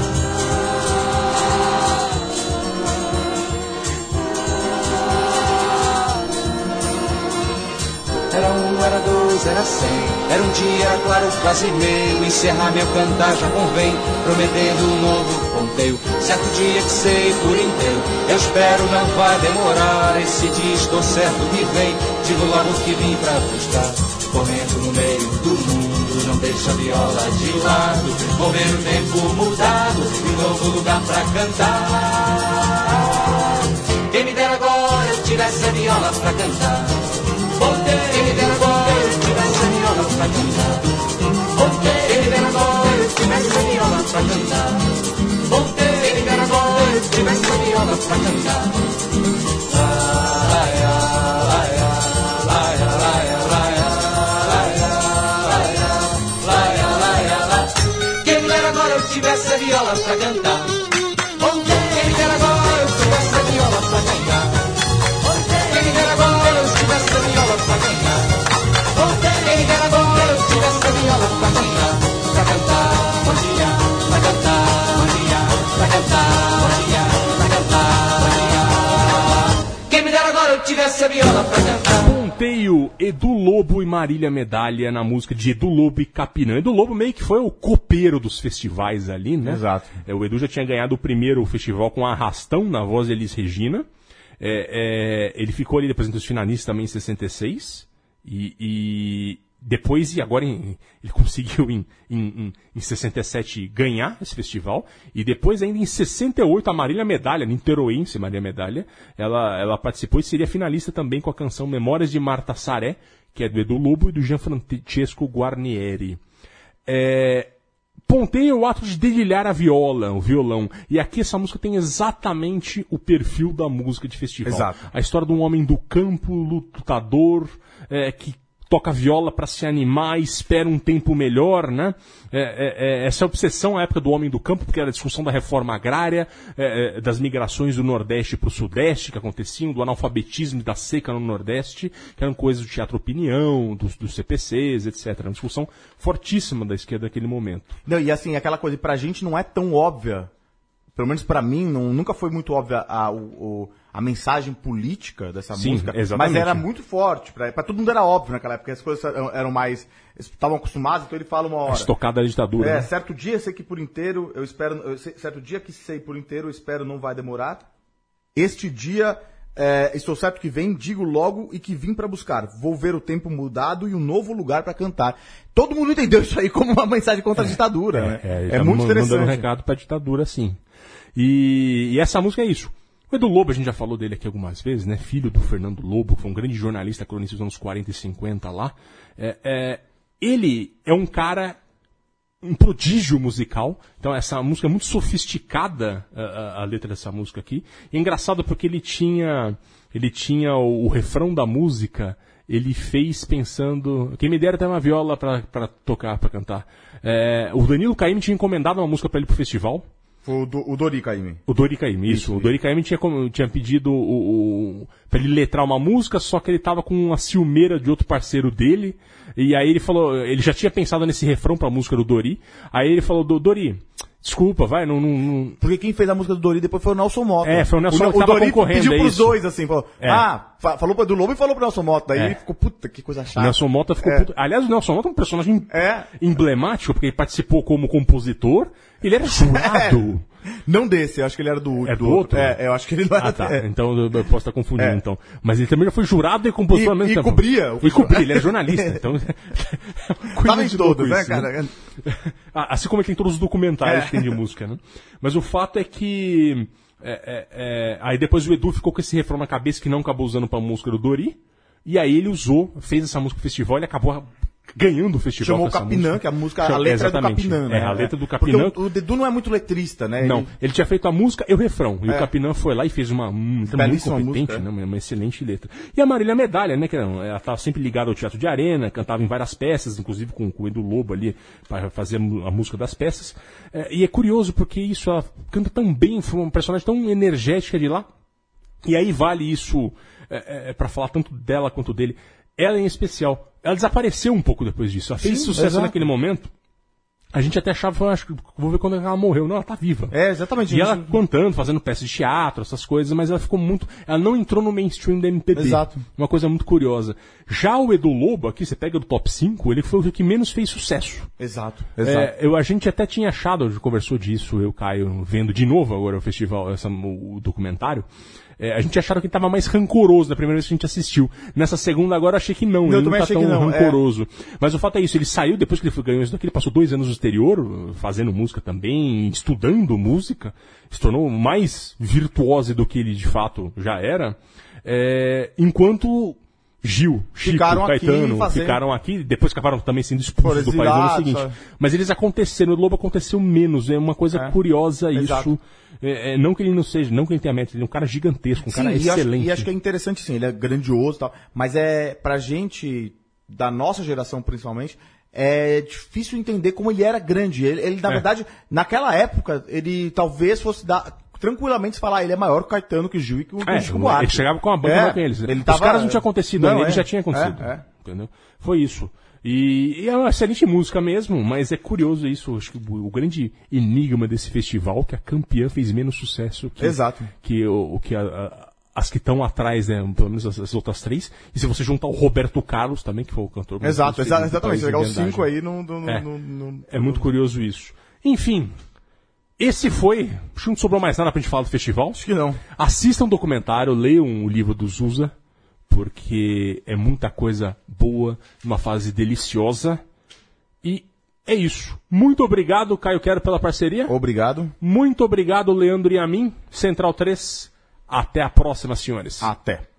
Era um, era dois, era cem. Era um dia, era claro, quase meio. Encerrar meu cantar já convém, prometendo um novo ponteio. Certo dia que sei por inteiro. Eu espero não vai demorar. Esse dia estou certo que vem. Digo logo que vim pra buscar. Correndo no meio do mundo, não deixa a viola de lado. Vou ver o tempo mudado e um novo lugar pra cantar. Quem me dera agora eu tivesse a viola pra cantar. Voltei, quem me dera agora eu tivesse a viola pra cantar. Voltei, quem me dera agora eu tivesse a viola pra cantar. Voltei, quem me dera agora eu tivesse a viola pra cantar. Laia, pra cantar. Voltei, quem me dera agora eu tivesse a viola pra. Quem me dera agora eu tivesse a viola pra quem me dera agora eu tivesse a viola pra. Pra cantar, pra cantar, pra cantar, pra cantar. Quem me dera agora eu tivesse viola pra cantar. Edu Lobo e Marília Medalha na música de Edu Lobo e Capinã. Edu Lobo meio que foi o copeiro dos festivais ali, né? Exato. É, o Edu já tinha ganhado o primeiro festival com Arrastão, na voz de Elis Regina. É, é, ele ficou ali depois entre os finalistas também em 66. E, e depois, e agora em- ele conseguiu em, em, em, em 67 ganhar esse festival. E depois, ainda em 68, a Marília Medalha, niteroense Marília Medalha, ela, ela participou e seria finalista também com a canção Memórias de Marta Saré, que é do Edu Lobo e do Gianfrancesco Guarnieri. É, Pontei o ato de dedilhar a viola, o violão. E aqui essa música tem exatamente o perfil da música de festival. Exato. A história de um homem do campo, lutador, é, que toca viola para se animar, espera um tempo melhor, né? É, é, é, essa é a obsessão à época do homem do campo, porque era a discussão da reforma agrária, é, é, das migrações do Nordeste para o Sudeste que aconteciam, do analfabetismo e da seca no Nordeste, que eram coisas do teatro opinião, dos, dos CPCs, etc. Uma discussão fortíssima da esquerda naquele momento. Não, e assim, aquela coisa, pra gente não é tão óbvia, pelo menos pra mim, não, nunca foi muito óbvia a, o, o- a mensagem política dessa Sim, música, exatamente. mas era muito forte, pra, pra todo mundo era óbvio naquela época, as coisas eram, mais, eles estavam acostumados, então ele fala uma A hora. estocada da ditadura. É, né? certo dia sei que por inteiro, eu espero, eu sei- certo dia que sei por inteiro, eu espero não vai demorar. Este dia, é, estou certo que vem, digo logo e que vim pra buscar. Vou ver o tempo mudado e um novo lugar pra cantar. Todo mundo entendeu isso aí como uma mensagem contra a ditadura, né? É, É, tá muito interessante. Mandando um recado pra ditadura, sim. E, e essa música é isso. O Edu Lobo, a gente já falou dele aqui algumas vezes, né? Filho do Fernando Lobo, que foi um grande jornalista cronista dos anos 40 e 50 lá. É, é, ele é um cara um prodígio musical. Então essa música é muito sofisticada, a, a- letra dessa música aqui. E é engraçado porque ele tinha ele tinha o, o refrão da música, ele fez pensando, quem me dera ter uma viola pra tocar, pra cantar. É, o Danilo Caymmi tinha encomendado uma música pra ele pro festival. O, do, o Dori Caymmi. O Dori Caymmi, isso. O Dori Caymmi tinha, tinha pedido o, o, pra ele letrar uma música, só que ele tava com uma ciumeira de outro parceiro dele. E aí ele falou, ele já tinha pensado nesse refrão pra música do Dori. Aí ele falou, "Do- Dori, Desculpa, vai, não. não, não- Porque quem fez a música do Dori depois foi o Nelson Mota. É, foi o Nelson o, que o tava Dori pediu é pros isso. dois, assim, falou. É. Ah, fa- falou pra do Lobo e falou pro Nelson Mota. Daí É. ele ficou, puta, que coisa O chata. Nelson Mota ficou É. puto. Aliás, o Nelson Mota é um personagem É. emblemático, porque ele participou como compositor, ele era jurado. Não desse, eu acho que ele era do, É do outro? É, eu acho que ele não era. Ah, tá. é. Então eu, posso estar confundindo, É. então. Mas ele também já foi jurado e compositor E- ao mesmo e tempo. cobria o E cobria, ele é jornalista. então. Tava em todos, né, isso, cara? Ah, assim como ele tem todos os documentários É. que tem de música, né? Mas o fato é que. é, é, é, aí depois o Edu ficou com esse refrão na cabeça que não acabou usando pra música do Dori. E aí ele usou, fez essa música no festival, ele acabou ganhando o festival. Chamou o com Capinã, que a música, a Chama- letra é do. Capinã, né? É, a letra do Porque Capinã. o, o Dedu não é muito letrista, né? Não, Ele- ele tinha feito a música e o refrão. E É. o Capinã foi lá e fez uma. Hum, muito Belíssima competente, música, é. né? Uma, uma excelente letra. E a Marília Medalha, né? Que ela estava sempre ligada ao teatro de arena, cantava em várias peças, inclusive com, com o Edu Lobo ali, para fazer a a música das peças. É, e é curioso porque isso, ela canta tão bem, foi uma personagem tão energética de lá. E aí vale isso é, para falar tanto dela quanto dele. Ela em especial, ela desapareceu um pouco depois disso. Ela fez Sim, sucesso exato. naquele momento. A gente até achava, acho que vou ver quando ela morreu. Não, ela tá viva. É, exatamente. E ela cantando, fazendo peças de teatro, essas coisas, mas ela ficou muito. Ela não entrou no mainstream da MPB. Exato. Uma coisa muito curiosa. Já o Edu Lobo, aqui, você pega do top 5, ele foi o que menos fez sucesso. Exato, exato. É, eu, a gente até tinha achado, a gente conversou disso, eu, Caio, vendo de novo agora o festival, essa, o documentário. É, a gente acharam que ele estava mais rancoroso da primeira vez que a gente assistiu. Nessa segunda agora eu achei que não, Eu ele não tá achei tão não, é. rancoroso. Mas o fato é isso, ele saiu depois que ele foi ganhou isso daqui, ele passou dois anos no exterior, fazendo música também, estudando música, se tornou mais virtuoso do que ele de fato já era. É, enquanto Gil, Chico, Ficaram aqui Caetano fazendo- ficaram aqui, depois acabaram também sendo expulsos do país no ano seguinte. sabe? Mas eles aconteceram, o Lobo aconteceu menos, é uma coisa É. curiosa Exato. isso. É, é, não que ele não seja, não que ele tenha mérito, ele é um cara gigantesco, um cara Sim, e acho- excelente. E acho, que é interessante, sim, ele é grandioso e tal. Mas é, pra gente, da nossa geração principalmente, é difícil entender como ele era grande. Ele, ele, na É. verdade, naquela época, ele talvez fosse dar. Tranquilamente falar, ele é maior que o Caetano, que o Gil e que o, É, Chico Buarque. ele chegava com uma banda É, que eles. Ele Os tava, caras não tinham acontecido Não, ainda, é. ele já tinha acontecido. É, é. Entendeu? Foi isso. E, e é uma excelente música mesmo, mas é curioso isso. Acho que o, o grande enigma desse festival é que a campeã fez menos sucesso que, Exato. que, o, o que a- a- as que estão atrás, né? Pelo menos as, as outras três. E se você juntar o Roberto Carlos também, que foi o cantor. Exato, exatamente. Se pegar os cinco aí, não. não, É. não, não- É muito curioso isso. Enfim, esse foi. Acho que não sobrou mais nada pra gente falar do festival. Acho que não. Assistam o documentário, leiam o livro do Zusa, porque é muita coisa boa, uma fase deliciosa. E é isso. Muito obrigado, Caio Quero, pela parceria. Obrigado. Muito obrigado, Leandro e a mim. Central 3. Até a próxima, senhores. Até.